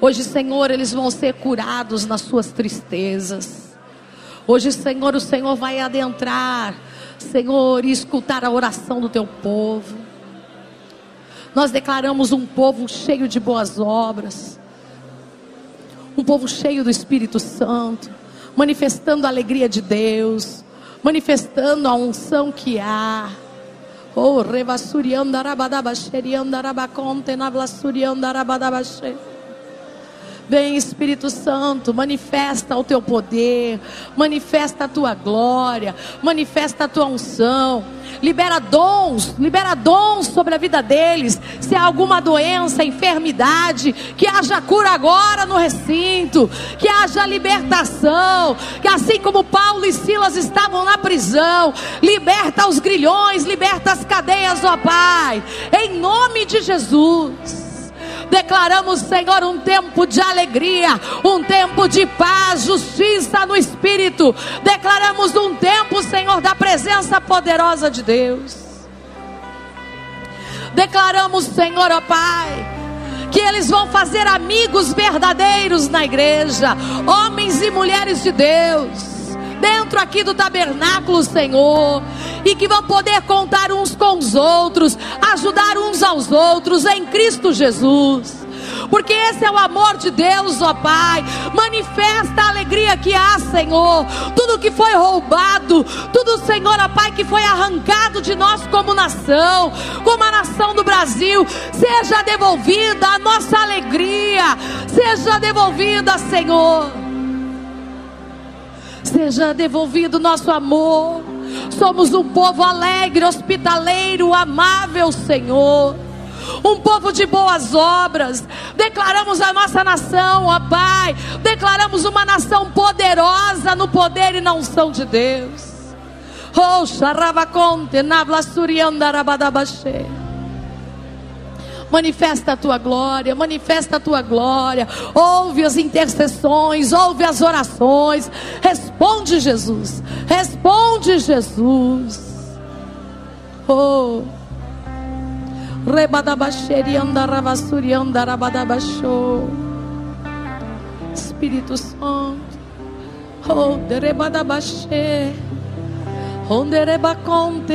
Hoje, Senhor, eles vão ser curados nas suas tristezas. Hoje, Senhor, o Senhor vai adentrar, Senhor, e escutar a oração do teu povo. Nós declaramos um povo cheio de boas obras um povo cheio do Espírito Santo, manifestando a alegria de Deus, manifestando a unção que há. Oh, revassurianda rabadabaxerianda rabaconte navlassurianda rabadabaxerianda. Vem Espírito Santo, manifesta o teu poder, manifesta a tua glória, manifesta a tua unção, libera dons, libera dons sobre a vida deles. Se há alguma doença, enfermidade, que haja cura agora no recinto, que haja libertação, que assim como Paulo e Silas estavam na prisão, liberta os grilhões, liberta as cadeias, ó Pai, em nome de Jesus. Declaramos, Senhor, um tempo de alegria, um tempo de paz, justiça no Espírito. Declaramos um tempo, Senhor, da presença poderosa de Deus. Declaramos, Senhor, ó Pai, que eles vão fazer amigos verdadeiros na igreja, homens e mulheres de Deus dentro aqui do tabernáculo, Senhor, e que vão poder contar uns com os outros, ajudar uns aos outros em Cristo Jesus. Porque esse é o amor de Deus, ó Pai. Manifesta a alegria que há, Senhor. Tudo que foi roubado, tudo, Senhor, ó Pai, que foi arrancado de nós como nação, como a nação do Brasil, seja devolvida a nossa alegria, seja devolvida, Senhor seja devolvido nosso amor. Somos um povo alegre, hospitaleiro, amável, Senhor. Um povo de boas obras. Declaramos a nossa nação, ó Pai. Declaramos uma nação poderosa no poder e na unção de Deus. Oh, Xaravaconte, Navla Suriandarabadabaxê. Manifesta a tua glória, manifesta a tua glória. Ouve as intercessões, ouve as orações. Responde, Jesus. Responde, Jesus. Oh. Espírito Santo. Oh, derebadabaxê. Onde rebaconte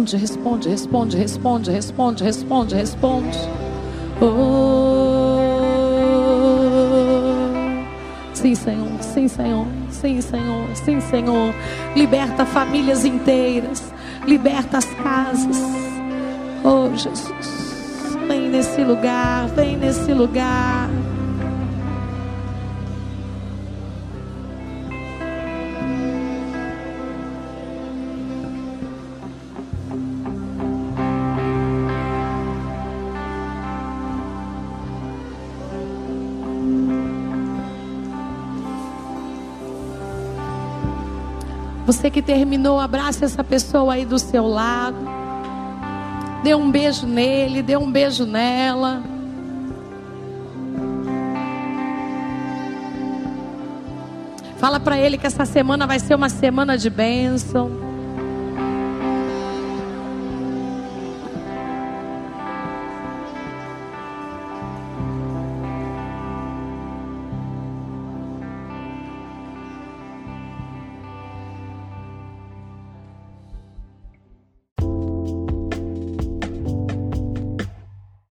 responde, responde, responde, responde, responde, responde, responde. Oh. Sim, Senhor, sim, Senhor, sim, Senhor, sim, Senhor. Liberta famílias inteiras, liberta as casas. Oh, Jesus, vem nesse lugar, vem nesse lugar. Você que terminou, abraça essa pessoa aí do seu lado. Dê um beijo nele, dê um beijo nela. Fala para ele que essa semana vai ser uma semana de bênção.